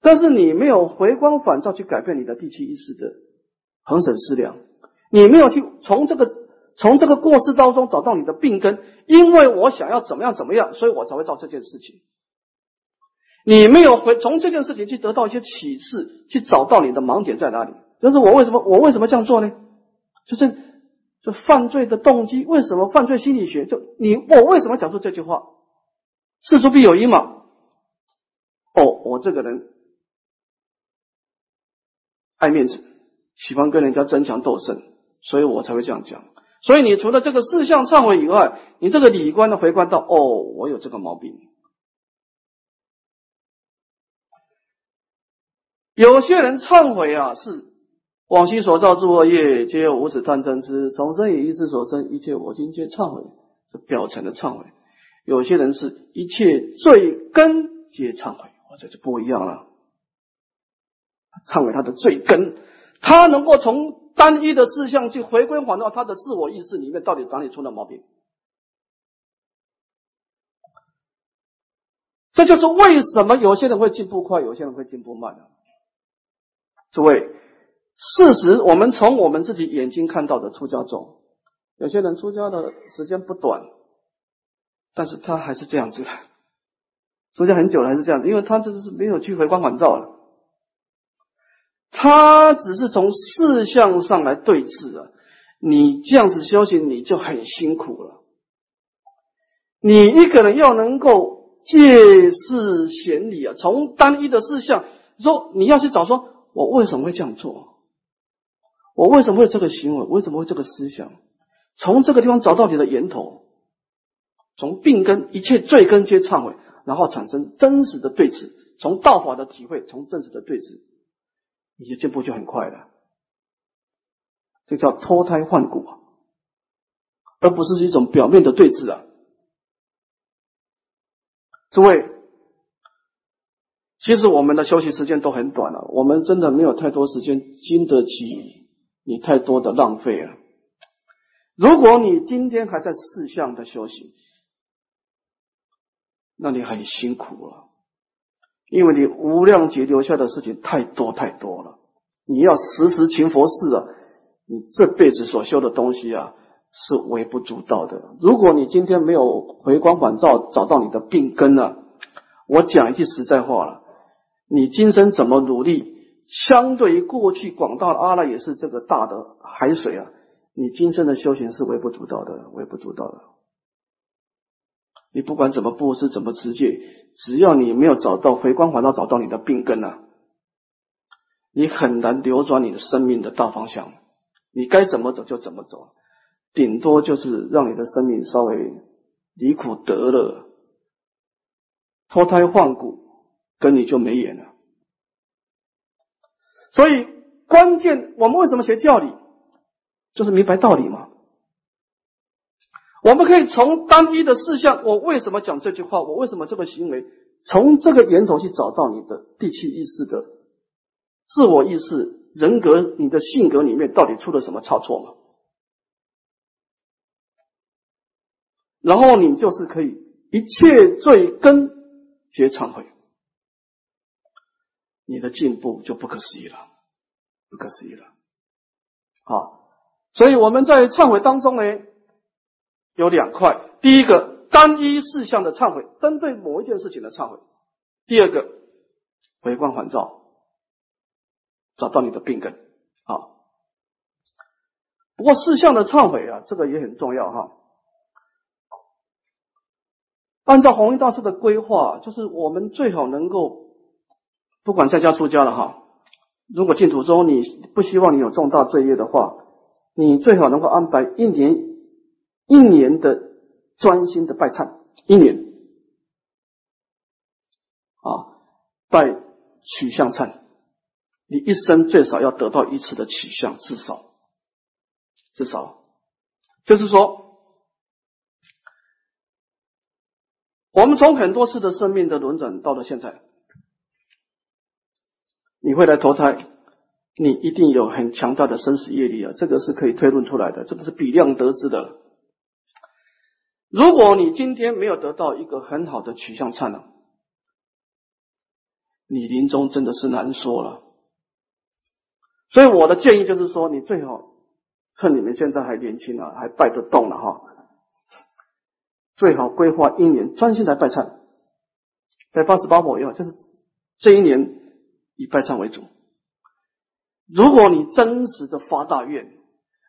但是你没有回光返照去改变你的第七意识的恒审思量，你没有去从这个。从这个过失当中找到你的病根，因为我想要怎么样怎么样，所以我才会造这件事情。你没有回从这件事情去得到一些启示，去找到你的盲点在哪里。就是我为什么我为什么这样做呢？就是就犯罪的动机，为什么犯罪心理学？就你我为什么讲出这句话？事出必有因嘛。哦，我这个人爱面子，喜欢跟人家争强斗胜，所以我才会这样讲。所以，你除了这个四项忏悔以外，你这个理观的回观到，哦，我有这个毛病。有些人忏悔啊，是往昔所造诸恶业，皆有无始断真之；重生以一世所生一切我今皆忏悔，是表层的忏悔。有些人是一切罪根皆忏悔，我这就不一样了。忏悔他的罪根，他能够从。单一的事项去回归返到他的自我意识里面，到底哪里出了毛病？这就是为什么有些人会进步快，有些人会进步慢的。诸位，事实我们从我们自己眼睛看到的出家中，有些人出家的时间不短，但是他还是这样子的，出家很久了还是这样子，因为他这是没有去回光返照了。他只是从事项上来对峙啊，你这样子修行你就很辛苦了。你一个人要能够借事显理啊，从单一的事项说你要去找说，我为什么会这样做？我为什么会这个行为？为什么会这个思想？从这个地方找到你的源头，从病根一切罪根皆忏悔，然后产生真实的对峙，从道法的体会，从真实的对峙。你的进步就很快了，这叫脱胎换骨啊，而不是一种表面的对峙啊！诸位，其实我们的休息时间都很短了，我们真的没有太多时间经得起你太多的浪费了。如果你今天还在四项的休息，那你很辛苦了。因为你无量劫留下的事情太多太多了，你要时时勤佛事啊，你这辈子所修的东西啊是微不足道的。如果你今天没有回光返照，找到你的病根了，我讲一句实在话了，你今生怎么努力，相对于过去广大的阿赖也是这个大的海水啊，你今生的修行是微不足道的，微不足道的。你不管怎么布施，怎么持戒，只要你没有找到回光返照，找到你的病根啊，你很难扭转你的生命的大方向。你该怎么走就怎么走，顶多就是让你的生命稍微离苦得乐，脱胎换骨，跟你就没缘了。所以关键，我们为什么学教理，就是明白道理嘛。我们可以从单一的事项，我为什么讲这句话，我为什么这个行为，从这个源头去找到你的第七意识的自我意识、人格、你的性格里面到底出了什么差错嘛？然后你就是可以一切罪根皆忏悔，你的进步就不可思议了，不可思议了。好，所以我们在忏悔当中呢。有两块，第一个单一事项的忏悔，针对某一件事情的忏悔；第二个回光返照，找到你的病根。好，不过事项的忏悔啊，这个也很重要哈。按照弘一大师的规划，就是我们最好能够，不管在家出家了哈，如果净土中你不希望你有重大罪业的话，你最好能够安排一年。一年的专心的拜忏，一年。啊，拜取向忏，你一生最少要得到一次的取向，至少，至少，就是说，我们从很多次的生命的轮转到了现在，你会来投胎，你一定有很强大的生死业力啊，这个是可以推论出来的，这个是比量得知的。如果你今天没有得到一个很好的取向灿烂，你临终真的是难说了。所以我的建议就是说，你最好趁你们现在还年轻啊，还拜得动了哈，最好规划一年专心来拜忏，在八十八火以后，就是这一年以拜忏为主。如果你真实的发大愿，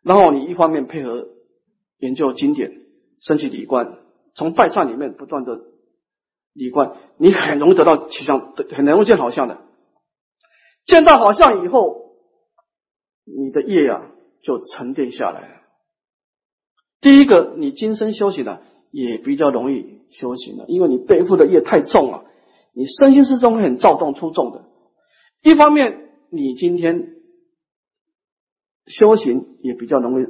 然后你一方面配合研究经典。升起理观，从拜忏里面不断的理观，你很容易得到取向，很容易见好相的。见到好相以后，你的业呀就沉淀下来了。第一个，你今生修行的也比较容易修行了，因为你背负的业太重了，你身心之中很躁动出众的。一方面，你今天修行也比较容易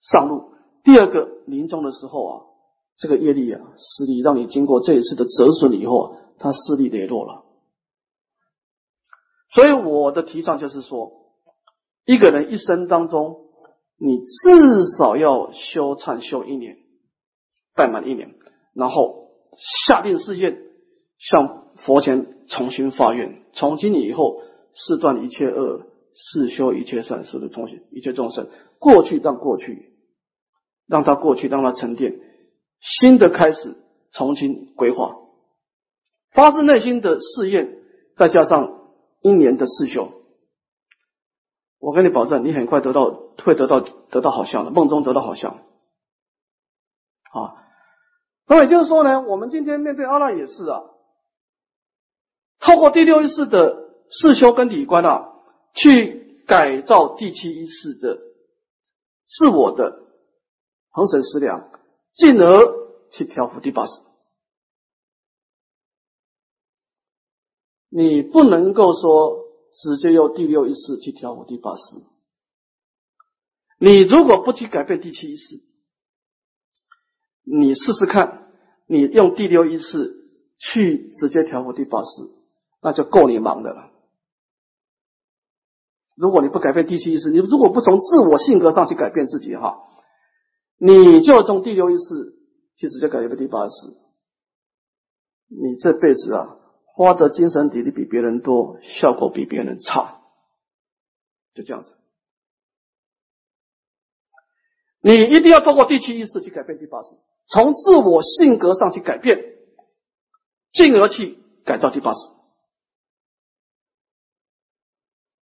上路。第二个，临终的时候啊，这个业力啊，势力让你经过这一次的折损以后啊，它势力羸弱了。所以我的提倡就是说，一个人一生当中，你至少要修禅修一年，拜满一年，然后下定誓愿，向佛前重新发愿，从今以后，誓断一切恶，誓修一切善，誓的重新一切众生，过去让过去。让它过去，让它沉淀，新的开始，重新规划，发自内心的试验，再加上一年的试修，我跟你保证，你很快得到，会得到得到好相的，梦中得到好相。啊，那么也就是说呢，我们今天面对阿赖也是啊，透过第六意识的试修跟理观啊，去改造第七意识的自我的。恒审思量，进而去调伏第八识。你不能够说直接用第六意识去调伏第八识。你如果不去改变第七意识，你试试看，你用第六意识去直接调伏第八识，那就够你忙的了。如果你不改变第七意识，你如果不从自我性格上去改变自己，哈。你就从第六意识其实就改一个第八识，你这辈子啊花的精神体力比别人多，效果比别人差，就这样子。你一定要通过第七意识去改变第八识，从自我性格上去改变，进而去改造第八识。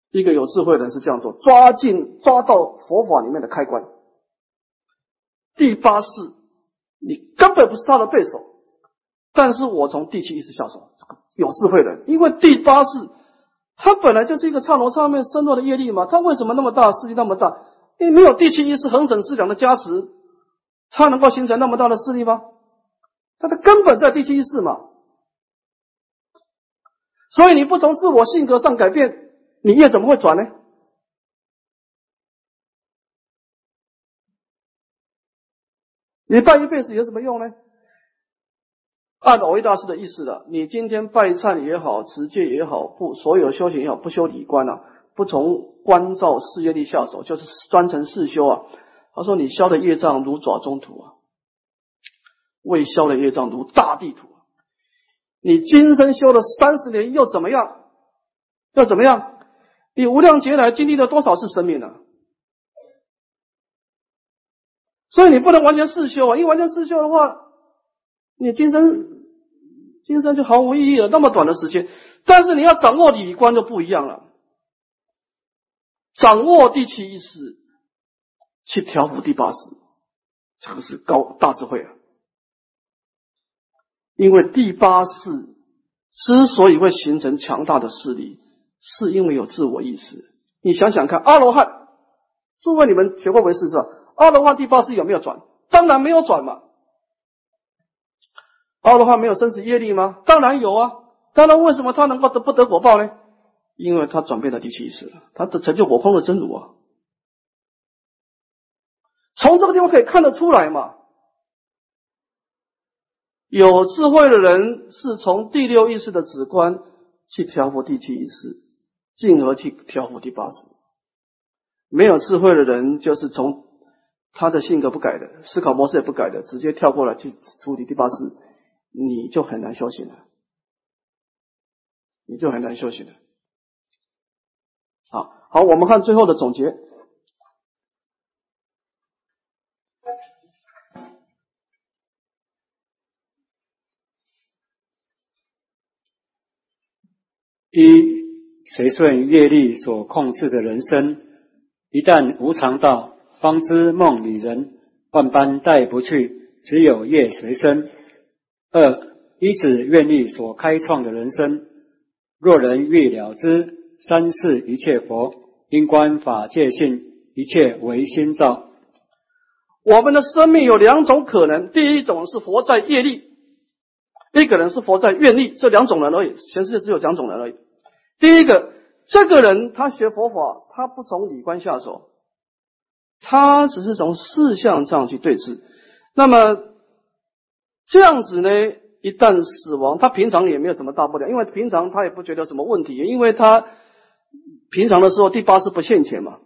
一个有智慧的人是这样做，抓进抓到佛法里面的开关。第八式，你根本不是他的对手，但是我从第七意识下手，这个有智慧的，因为第八式他本来就是一个刹那刹那生落的业力嘛，他为什么那么大势力那么大？因为没有第七意识恒审思量的加持，他能够形成那么大的势力吗？他的根本在第七意识嘛。所以你不从自我性格上改变，你业怎么会转呢？你拜一辈子有什么用呢？按偶一大师的意思的，你今天拜忏也好，持戒也好，不所有修行也好，不修理观啊，不从观照事业力下手，就是专程四修啊。他说你消的业障如爪中土啊，未消的业障如大地土。你今生修了三十年又怎么样？又怎么样？你无量劫来经历了多少次生命呢？所以你不能完全四修啊！因为完全四修的话，你今生今生就毫无意义了。那么短的时间，但是你要掌握理观就不一样了。掌握第七意识，去调伏第八识，这个是高大智慧啊！因为第八识之所以会形成强大的势力，是因为有自我意识。你想想看，阿罗汉，诸位你们学过唯识是吧？阿罗汉第八识有没有转？当然没有转嘛。阿罗汉没有生死业力吗？当然有啊。当然，为什么他能够得不得果报呢？因为他转变了第七意识，他的成就果空的真如啊。从这个地方可以看得出来嘛。有智慧的人是从第六意识的直观去调伏第七意识，进而去调伏第八识。没有智慧的人就是从他的性格不改的，思考模式也不改的，直接跳过来去处理第八识，你就很难修行了，你就很难修行了。好，好，我们看最后的总结。一随顺业力所控制的人生，一旦无常到，方知梦里人，万般带不去，只有业随身。二依止愿力所开创的人生，若人欲了之，三世一切佛，因观法界性，一切唯心造。我们的生命有两种可能，第一种是活在业力，一个人是活在愿力，这两种人而已，全世界只有两种人而已。第一个，这个人他学佛法，他不从理观下手，他只是从事相上去对峙。那么这样子呢，一旦死亡，他平常也没有什么大不了，因为平常他也不觉得什么问题，因为他平常的时候第八是不现前嘛，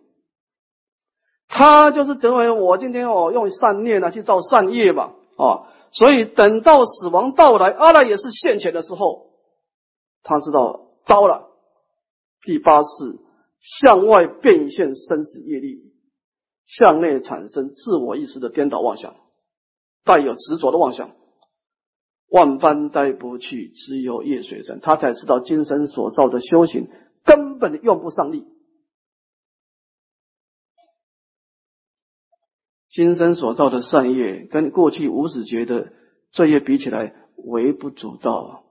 他就是成为我今天哦用善念呢去造善业嘛，啊，所以等到死亡到来，阿赖也是现前的时候，他知道糟了。第八是向外变现生死业力，向内产生自我意识的颠倒妄想，带有执着的妄想，万般带不去，只有业随身。他才知道今生所造的修行根本用不上力，今生所造的善业跟过去无始劫的罪业比起来微不足道，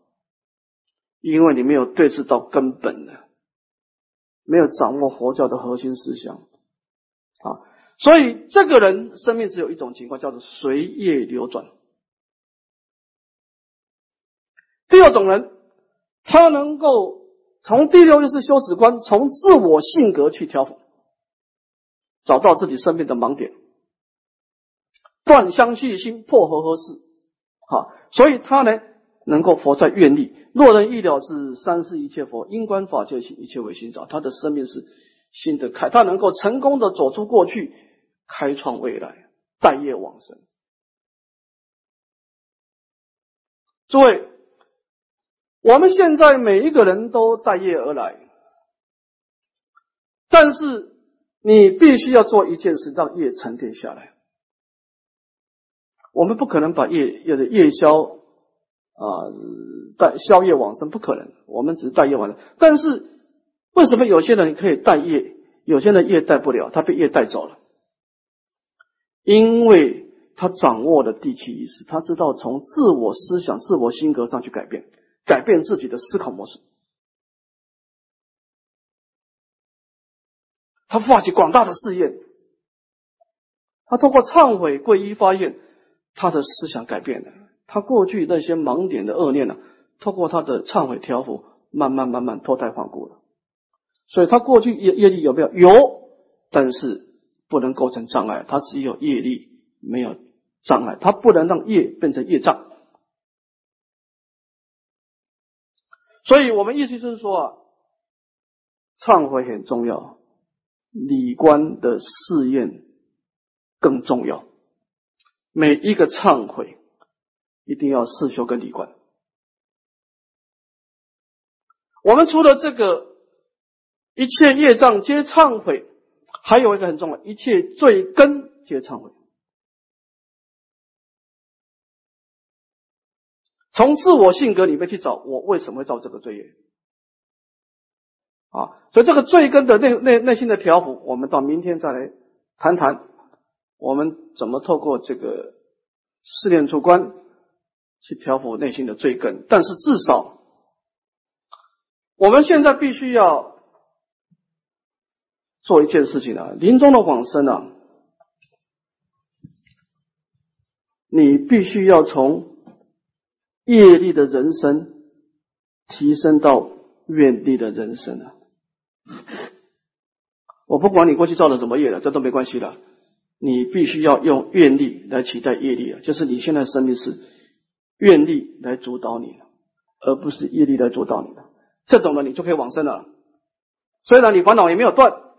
因为你没有对峙到根本的。没有掌握佛教的核心思想啊，所以这个人生命只有一种情况，叫做随业流转。第二种人，他能够从第六意识修止观，从自我性格去调整，找到自己生命的盲点，断相续心，破和合事。好，所以他呢，能够活在愿力。若人意了是三世一切佛，因观法界性，一切为心造。他的生命是新的开，他能够成功的走出过去，开创未来，待业往生。诸位，我们现在每一个人都待业而来，但是你必须要做一件事，让业沉淀下来。我们不可能把业业的业消。啊，带宵夜往生不可能，我们只是带业往生。但是为什么有些人可以带业，有些人业带不了？他被业带走了，因为他掌握了第七意识，他知道从自我思想、自我性格上去改变，改变自己的思考模式。他发起广大的事业，他通过忏悔皈依发愿，他的思想改变了，他过去那些盲点的恶念呢，通过他的忏悔调伏，慢慢慢慢脱胎换骨了。所以他过去业业力有没有？有，但是不能构成障碍，他只有业力，没有障碍，他不能让业变成业障。所以我们意思就是说啊，忏悔很重要，理观的试验更重要。每一个忏悔一定要试修跟理观。我们除了这个。一切业障皆忏悔，还有一个很重要，一切罪根皆忏悔。从自我性格里面去找，我为什么会造这个罪业？啊，所以这个罪根的内内内心的调伏，我们到明天再来谈谈，我们怎么透过这个试炼出关去调伏内心的罪根。但是至少，我们现在必须要。做一件事情啊，临终的往生啊，你必须要从业力的人生提升到愿力的人生啊。我不管你过去造了什么业了，这都没关系的。你必须要用愿力来取代业力啊，就是你现在生命是愿力来主导你，而不是业力来主导你的。这种的你就可以往生了。虽然你烦恼也没有断。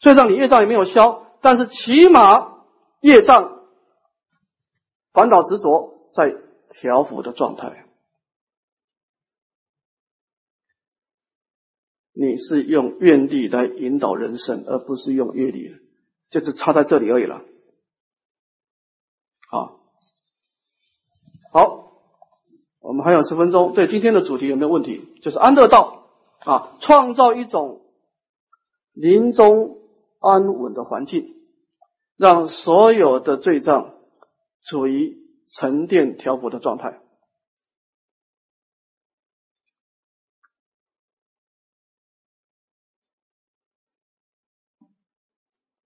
虽然你业障也没有消，但是起码业障烦恼执着在调伏的状态。你是用愿力来引导人生，而不是用业力，就是差在这里而已了。好，好，我们还有十分钟。对今天的主题有没有问题？就是安乐道啊，创造一种临终。安稳的环境，让所有的罪障处于沉淀调伏的状态。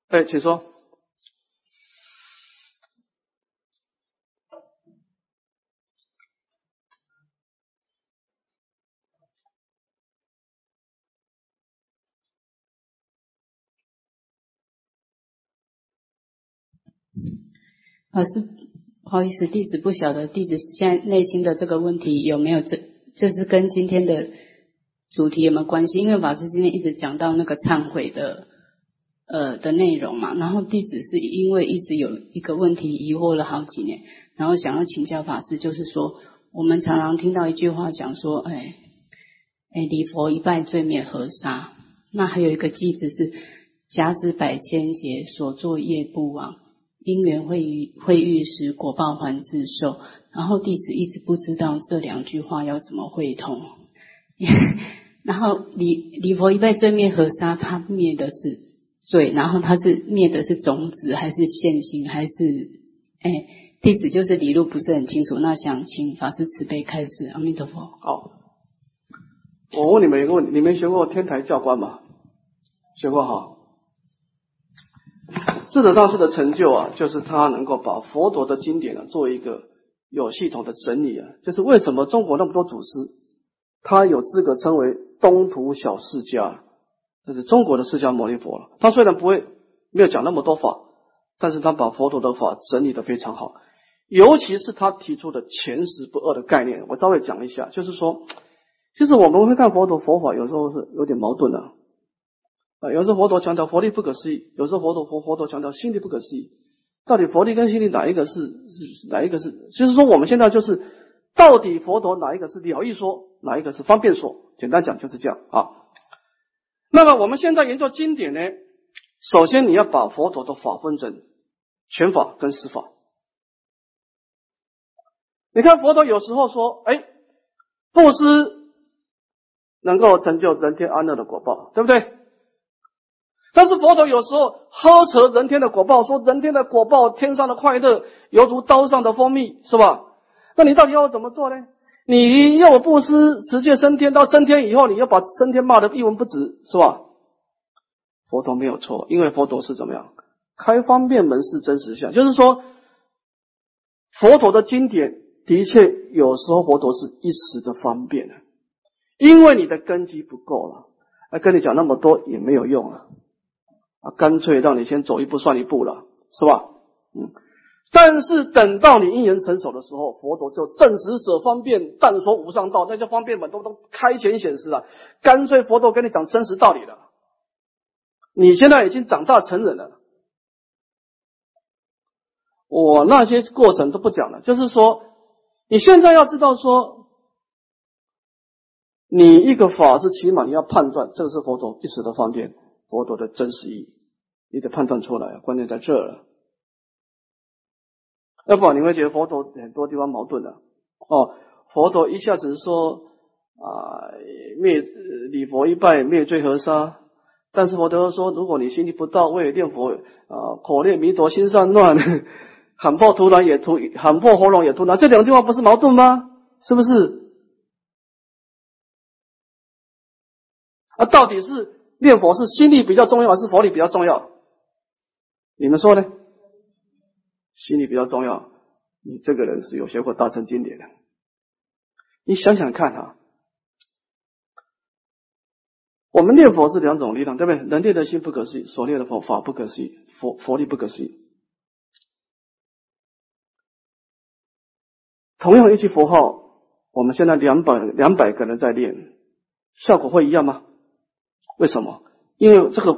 哎，请说。老师，不好意思，弟子不晓得弟子现在内心的这个问题有没有这，就是跟今天的主题有没有关系？因为法师今天一直讲到那个忏悔的呃的内容嘛，然后弟子是因为一直有一个问题疑惑了好几年，然后想要请教法师，就是说我们常常听到一句话讲说，哎哎，礼佛一拜罪灭河沙，那还有一个句子是甲子百千劫所作业不亡。因缘会遇会遇时，果报还自受。然后弟子一直不知道这两句话要怎么会通。然后离离佛一拜罪灭河沙，他灭的是罪，然后他是灭的是种子，还是现行，还是哎？弟子就是理路不是很清楚。那想请法师慈悲开示。阿弥陀佛。好，我问你们一个问题：你们学过天台教官吗？学过哈。智者大师的成就啊，就是他能够把佛陀的经典呢做一个有系统的整理啊。这是为什么中国那么多祖师，他有资格称为东土小释迦，这是中国的释迦牟尼佛了。他虽然不会没有讲那么多法，但是他把佛陀的法整理的非常好，尤其是他提出的前十不二的概念，我稍微讲一下，就是说，其实我们会看佛陀佛法，有时候是有点矛盾的。有时候佛陀强调佛力不可思议，有时候佛陀佛佛陀强调心力不可思议。到底佛力跟心力哪一个是是哪一个是？就是说我们现在就是到底佛陀哪一个是了义说，哪一个是方便说？简单讲就是这样啊。那么我们现在研究经典呢，首先你要把佛陀的法分成全法跟实法。你看佛陀有时候说，哎，布施能够成就人天安乐的果报，对不对？但是佛陀有时候呵斥人天的果报，说人天的果报，天上的快乐犹如刀上的蜂蜜，是吧？那你到底要怎么做呢？你要我布施，直接升天，到升天以后，你要把升天骂得一文不值，是吧？佛陀没有错，因为佛陀是怎么样？开方便门是真实相，就是说，佛陀的经典的确有时候佛陀是一时的方便，因为你的根基不够了，啊，跟你讲那么多也没有用了，啊，干脆让你先走一步算一步了，是吧？嗯，但是等到你因缘成熟的时候，佛陀就正直舍方便，但说无上道，那些方便门都都开前显示了，干脆佛陀跟你讲真实道理了。你现在已经长大成人了。我那些过程都不讲了，就是说，你现在要知道说，你一个法是起码你要判断这个是佛陀一时的方便，佛陀的真实意义，你得判断出来，关键在这了。要不然你会觉得佛陀很多地方矛盾的哦，佛陀一下子说啊灭礼佛一拜灭罪河沙，但是佛陀说如果你心力不到位念佛啊口念弥陀心善乱。喊破突然也徒，喊破喉咙也徒然，这两句话不是矛盾吗？是不是？啊，到底是念佛是心力比较重要，还是佛力比较重要？你们说呢？心力比较重要。你这个人是有学过大乘经典的，你想想看啊，我们念佛是两种力量，对不对？人念的心不可思议，所念的佛法不可思议，佛佛力不可思议。同样一句佛号，我们现在两百两百个人在念，效果会一样吗？为什么？因为这个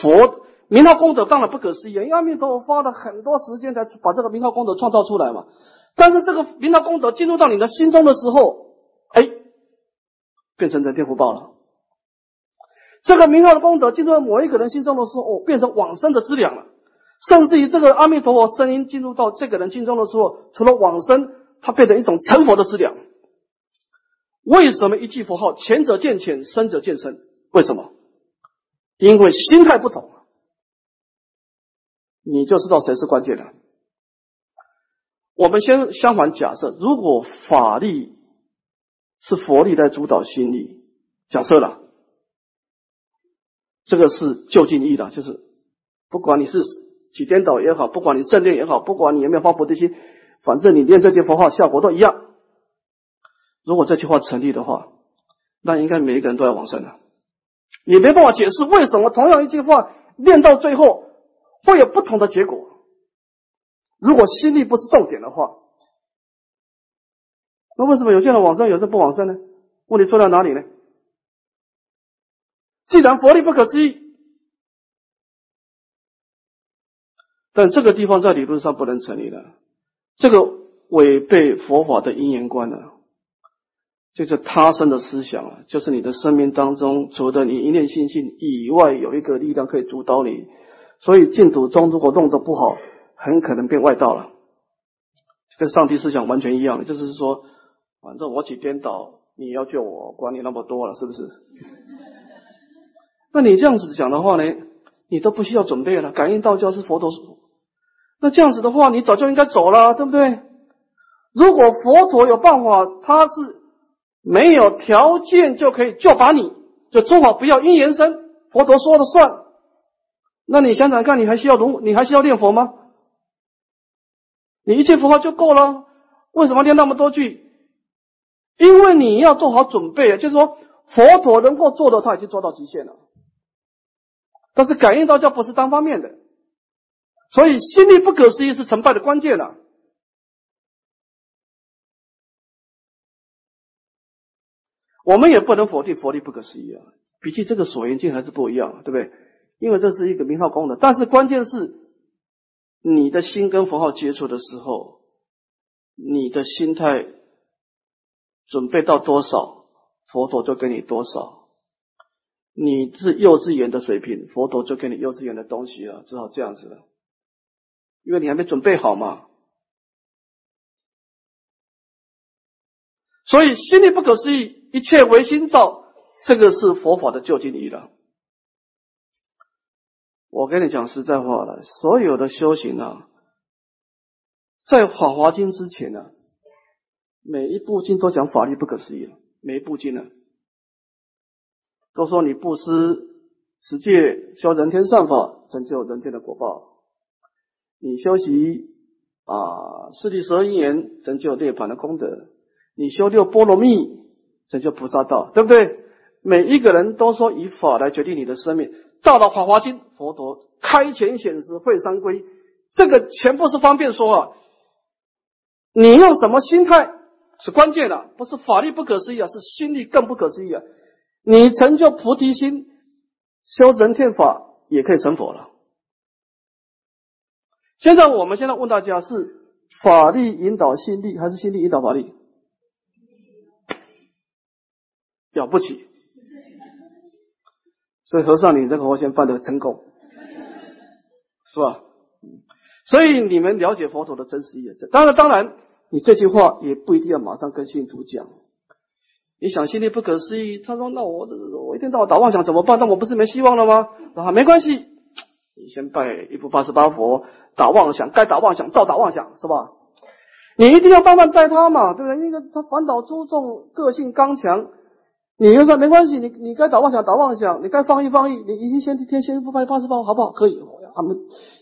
佛名号功德当然不可思议，因为阿弥陀佛花了很多时间才把这个名号功德创造出来嘛。但是这个名号功德进入到你的心中的时候，哎，变成人天福报了。这个名号的功德进入到某一个人心中的时候，哦，变成往生的资粮了。甚至于这个阿弥陀佛声音进入到这个人心中的时候，除了往生。它变成一种成佛的资粮。为什么一句佛号，前者见浅，深者见深？为什么？因为心态不同，你就知道谁是关键了。我们先相反假设，如果法力是佛力在主导心力，假设了，这个是就近义的，就是不管你是起颠倒也好，不管你正念也好，不管你有没有发菩提心。反正你念这句佛号效果都一样。如果这句话成立的话，那应该每一个人都要往生了。也没办法解释为什么同样一句话念到最后会有不同的结果。如果心力不是重点的话，那为什么有些人往生，有些人不往生呢？问题出在哪里呢？既然佛力不可思议，但这个地方在理论上不能成立的。这个违背佛法的因缘观了，就是他生的思想啊，就是你的生命当中，除了你一念心性以外，有一个力量可以主导你。所以净土中如果弄得不好，很可能变外道了，跟上帝思想完全一样，就是说，反正我起颠倒，你要救我，管你那么多了，是不是？那你这样子讲的话呢，你都不需要准备了。感应道教是佛陀。那这样子的话，你早就应该走了，对不对？如果佛陀有办法，他是没有条件就可以就把你就做好，不要因缘生，佛陀说了算。那你想想看，你还需要龙，你还需要念佛吗？你一句佛号就够了，为什么念那么多句？因为你要做好准备，就是说佛陀能够做的，他已经做到极限了。但是感应道教不是单方面的。所以，心力不可思议是成败的关键了。我们也不能否定佛力不可思议啊，毕竟这个所缘境还是不一样，对不对？因为这是一个名号功能，但是关键是你的心跟佛号接触的时候，你的心态准备到多少，佛陀就给你多少。你是幼稚园的水平，佛陀就给你幼稚园的东西了，只好这样子了。因为你还没准备好嘛，所以心力不可思议，一切唯心造，这个是佛法的究竟理了。我跟你讲实在话了，所有的修行啊，在《法华经》之前呢，每一部经都讲法力不可思议了，每一部经呢，都说你布施持戒修人天善法，成就人天的果报；你修习啊四谛十二因缘，成就涅槃的功德；你修六波罗蜜，成就菩萨道，对不对？每一个人都说以法来决定你的生命。到了《法华经》，佛陀开前显示会三归，这个全部是方便说啊。你用什么心态是关键的，不是法力不可思议啊，是心力更不可思议啊。你成就菩提心，修人天法也可以成佛了。现在我们现在问大家是法力引导心力，还是心力引导法力？了不起！所以和尚，你这个佛先办的成功，是吧？所以你们了解佛陀的真实意义。当然，当然，你这句话也不一定要马上跟信徒讲。你想心里不可思议，他说：“那我我一天到晚打妄想怎么办？那我不是没希望了吗？”啊，没关系，你先拜一部八十八佛，打妄想该打妄想照打妄想，是吧？你一定要慢慢带他嘛，对不对？那个他烦恼出众，个性刚强。你就说没关系，你你该打妄想打妄想，你该放逸放逸，你一天天先不拜八十八好不好？可以，他们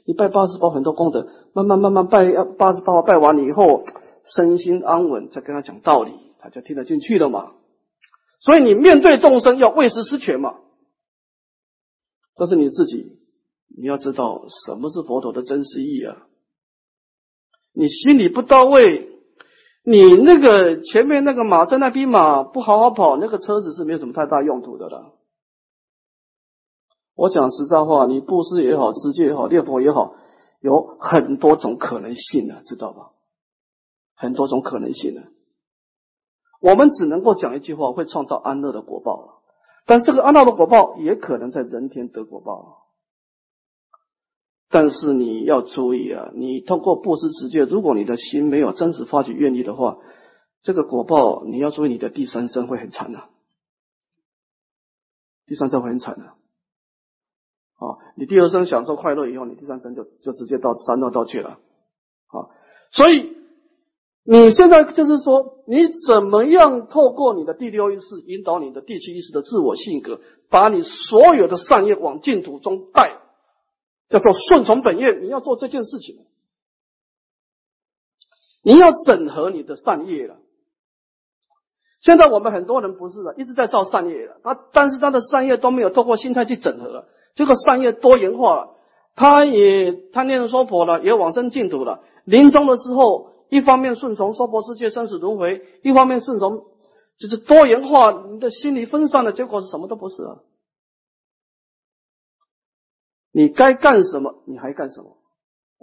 你拜八十八很多功德，慢慢慢慢拜八十八拜完了以后，身心安稳，再跟他讲道理，他就听得进去了嘛。所以你面对众生要为实施权嘛，这是你自己，你要知道什么是佛陀的真实意啊。你心里不到位。你那个前面那个马车那匹马不好好跑，那个车子是没有什么太大用途的了。我讲实在话，你布施也好，持戒也好，念佛也好，有很多种可能性的，知道吧？很多种可能性的。我们只能够讲一句话，会创造安乐的果报但这个安乐的果报也可能在人天得果报。但是你要注意啊，你通过布施持戒，如果你的心没有真实发起愿力的话，这个果报你要注意，你的第三生会很惨的，第三生会很惨的。啊，你第二生享受快乐以后，你第三生就就直接到三恶道去了。啊，所以你现在就是说，你怎么样透过你的第六意识引导你的第七意识的自我性格，把你所有的善业往净土中带。叫做顺从本业，你要做这件事情，你要整合你的善业了。现在我们很多人不是的，一直在造善业了，他但是他的善业都没有透过心态去整合，这个善业多元化了，他也贪念说佛了，也往生净土了。临终的时候，一方面顺从娑婆世界生死轮回，一方面顺从就是多元化，你的心理分散的结果是什么都不是啊。你该干什么，你还干什么？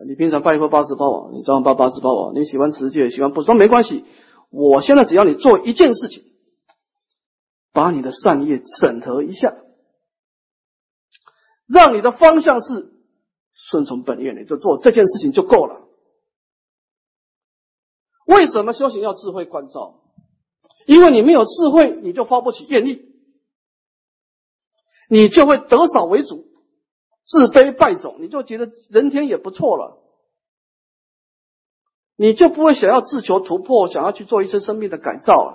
你平常拜一佛八十八网，你早晚拜八十八网，你喜欢持戒，喜欢不说没关系。我现在只要你做一件事情，把你的善业整合一下，让你的方向是顺从本愿，你就做这件事情就够了。为什么修行要智慧关照？因为你没有智慧，你就发不起愿力，你就会得少为主。自卑败种，你就觉得人天也不错了，你就不会想要自求突破，想要去做一些生命的改造啊！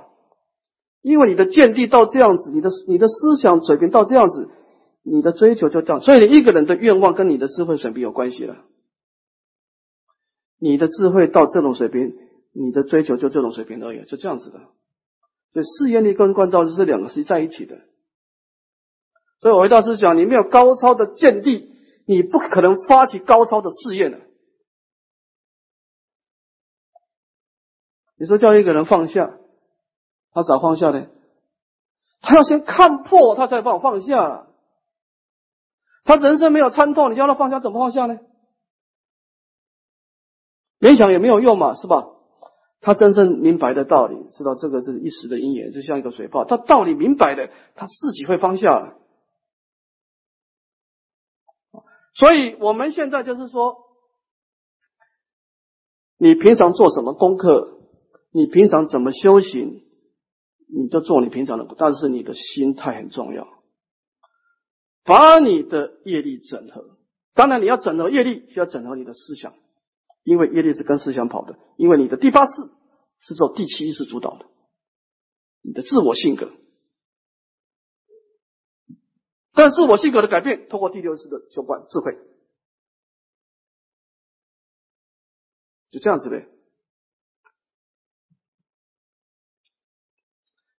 因为你的见地到这样子，你的你的思想水平到这样子，你的追求就这样，所以你一个人的愿望跟你的智慧水平有关系了。你的智慧到这种水平，你的追求就这种水平而已，就这样子的。所以事业力跟关照是两个是在一起的。所以，我回大师讲，你没有高超的见地，你不可能发起高超的事业的。你说叫一个人放下，他咋放下呢？他要先看破，他才把我放下。他人生没有参透，你叫他放下，怎么放下呢？勉强也没有用嘛，是吧？他真正明白的道理，知道这个是一时的因缘，就像一个水泡。他道理明白的，他自己会放下。所以我们现在就是说，你平常做什么功课，你平常怎么修行，你就做你平常的，但是你的心态很重要，把你的业力整合。当然，你要整合业力，需要整合你的思想，因为业力是跟思想跑的。因为你的第八识是受第七意识主导的，你的自我性格。但是我性格的改变，通过第六次的修观智慧，就这样子呗。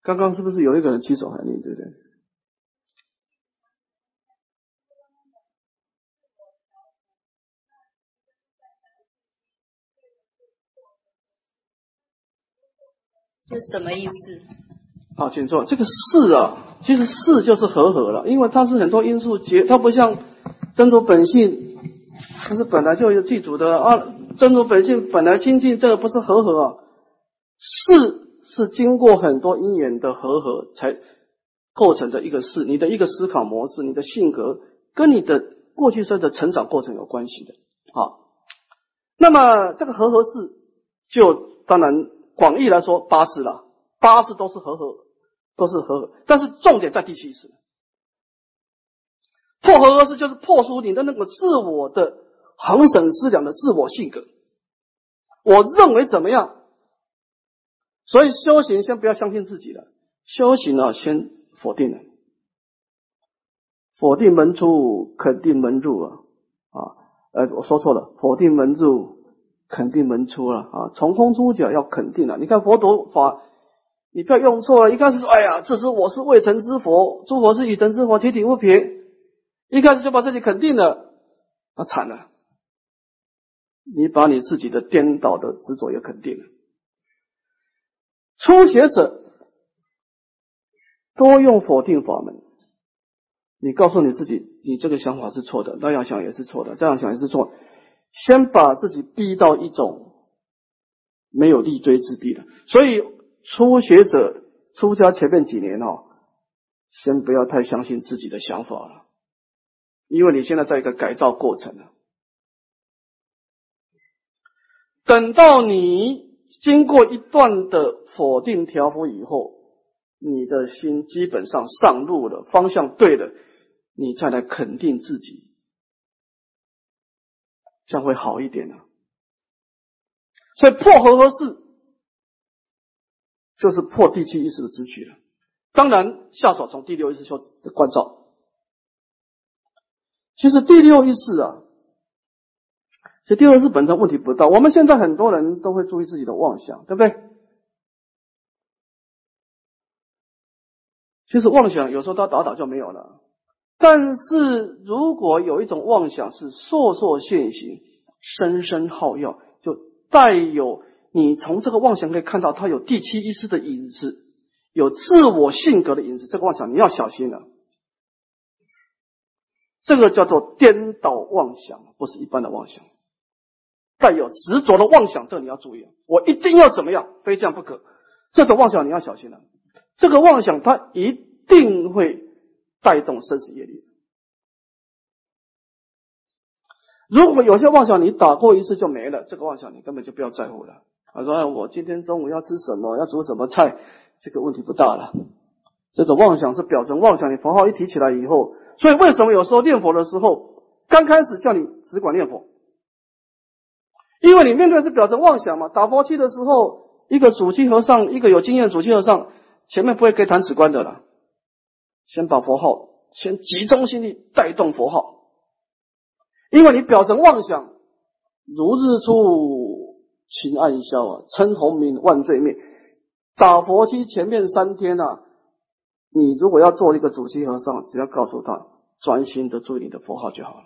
刚刚是不是有一个人举手喊你，对不对？是什么意思？好，请坐。这个是啊，其实是就是和合了，因为它是很多因素结，它不像真如本性，它是本来就有具足的啊。真如本性本来清净，这个不是和合啊。是是经过很多因缘的和合才构成的一个是。你的一个思考模式，你的性格跟你的过去生的成长过程有关系的。好，那么这个和合是就当然。广义来说，八识了，八识都是和合，都是和合，但是重点在第七识。破和合式就是破除你的那个自我的恒审思量的自我性格。我认为怎么样？所以修行先不要相信自己了，修行呢先否定了，否定门出，肯定门入啊啊！呃，我说错了，否定门入。肯定门出了啊！从空出脚要肯定了。你看佛陀法，你不要用错了。一开始说：“哎呀，这是我是未成之佛，诸佛是已成之佛，其体无平。”一开始就把自己肯定了，那惨了。你把你自己的颠倒的执着也肯定了。初学者多用否定法门，你告诉你自己，你这个想法是错的，那样想也是错的，这样想也是错。先把自己逼到一种没有立锥之地的，所以初学者出家前面几年哦，先不要太相信自己的想法了，因为你现在在一个改造过程了。等到你经过一段的否定调伏以后，你的心基本上上路了，方向对了，你再来肯定自己。将会好一点呢，所以破和合是就是破第七意识的知取了。当然，下手从第六意识修的关照。其实第六意识啊，其实第六意识本身问题不大。我们现在很多人都会注意自己的妄想，对不对？其实妄想有时候它打打就没有了。但是如果有一种妄想是烁烁现行、深深耗药，就带有你从这个妄想可以看到它有第七意识的影子，有自我性格的影子，这个妄想你要小心了。这个叫做颠倒妄想，不是一般的妄想，带有执着的妄想，这你要注意，我一定要怎么样，非这样不可。这种妄想你要小心了，这个妄想它一定会。带动生死业力。如果有些妄想你打过一次就没了，这个妄想你根本就不要在乎了。他说：“我今天中午要吃什么？要煮什么菜？这个问题不大了。”这种妄想是表层妄想，你佛号一提起来以后，所以为什么有时候念佛的时候，刚开始叫你只管念佛？因为你面对是表层妄想嘛。打佛七的时候，一个主七和尚，一个有经验主七和尚，前面不会给谈此观的了。先把佛号，先集中心力带动佛号，因为你表层妄想，如日出，晴暗消啊，称鸿明，万罪灭。打佛七前面三天啊，你如果要做一个主席和尚，只要告诉他专心的注意你的佛号就好了。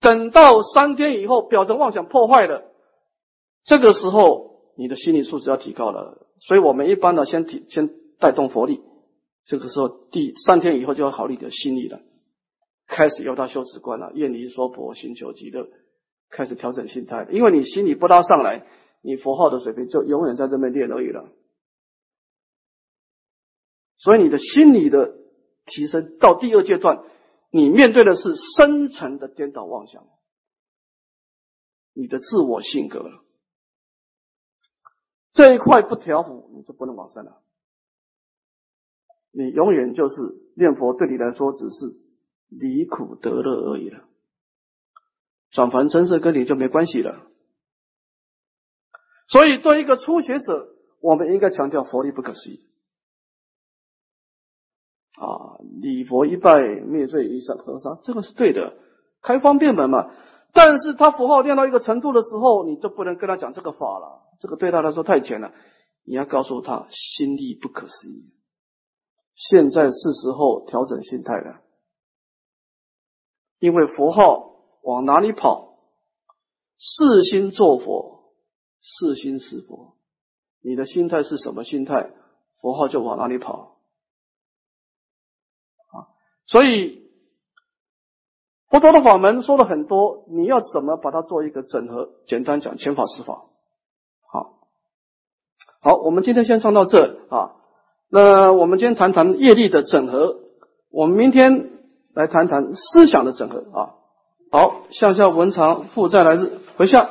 等到三天以后，表层妄想破坏了，这个时候你的心理素质要提高了。所以我们一般呢，先提先带动佛力。这个时候，第三天以后就要考虑你的心理了，开始由他修止观了，厌离说佛，寻求极乐，开始调整心态。因为你心理不拉上来，你佛号的水平就永远在这边练而已了。所以你的心理的提升到第二阶段，你面对的是深层的颠倒妄想，你的自我性格，这一块不调伏，你就不能往上了。你永远就是念佛，对你来说只是离苦得乐而已了。转凡成色跟你就没关系了。所以，对一个初学者，我们应该强调佛力不可思议啊！礼佛一拜，灭罪一上河沙，这个是对的，开方便门嘛。但是他符号练到一个程度的时候，你就不能跟他讲这个法了，这个对他来说太浅了。你要告诉他心力不可思议，现在是时候调整心态了，因为佛号往哪里跑，四心做佛，四心是佛，你的心态是什么心态，佛号就往哪里跑啊。所以佛陀的法门说了很多，你要怎么把它做一个整合？简单讲，千法十法。好，我们今天先上到这啊。那我们今天谈谈业力的整合，我们明天来谈谈思想的整合啊。好，向下文长负债来日回向。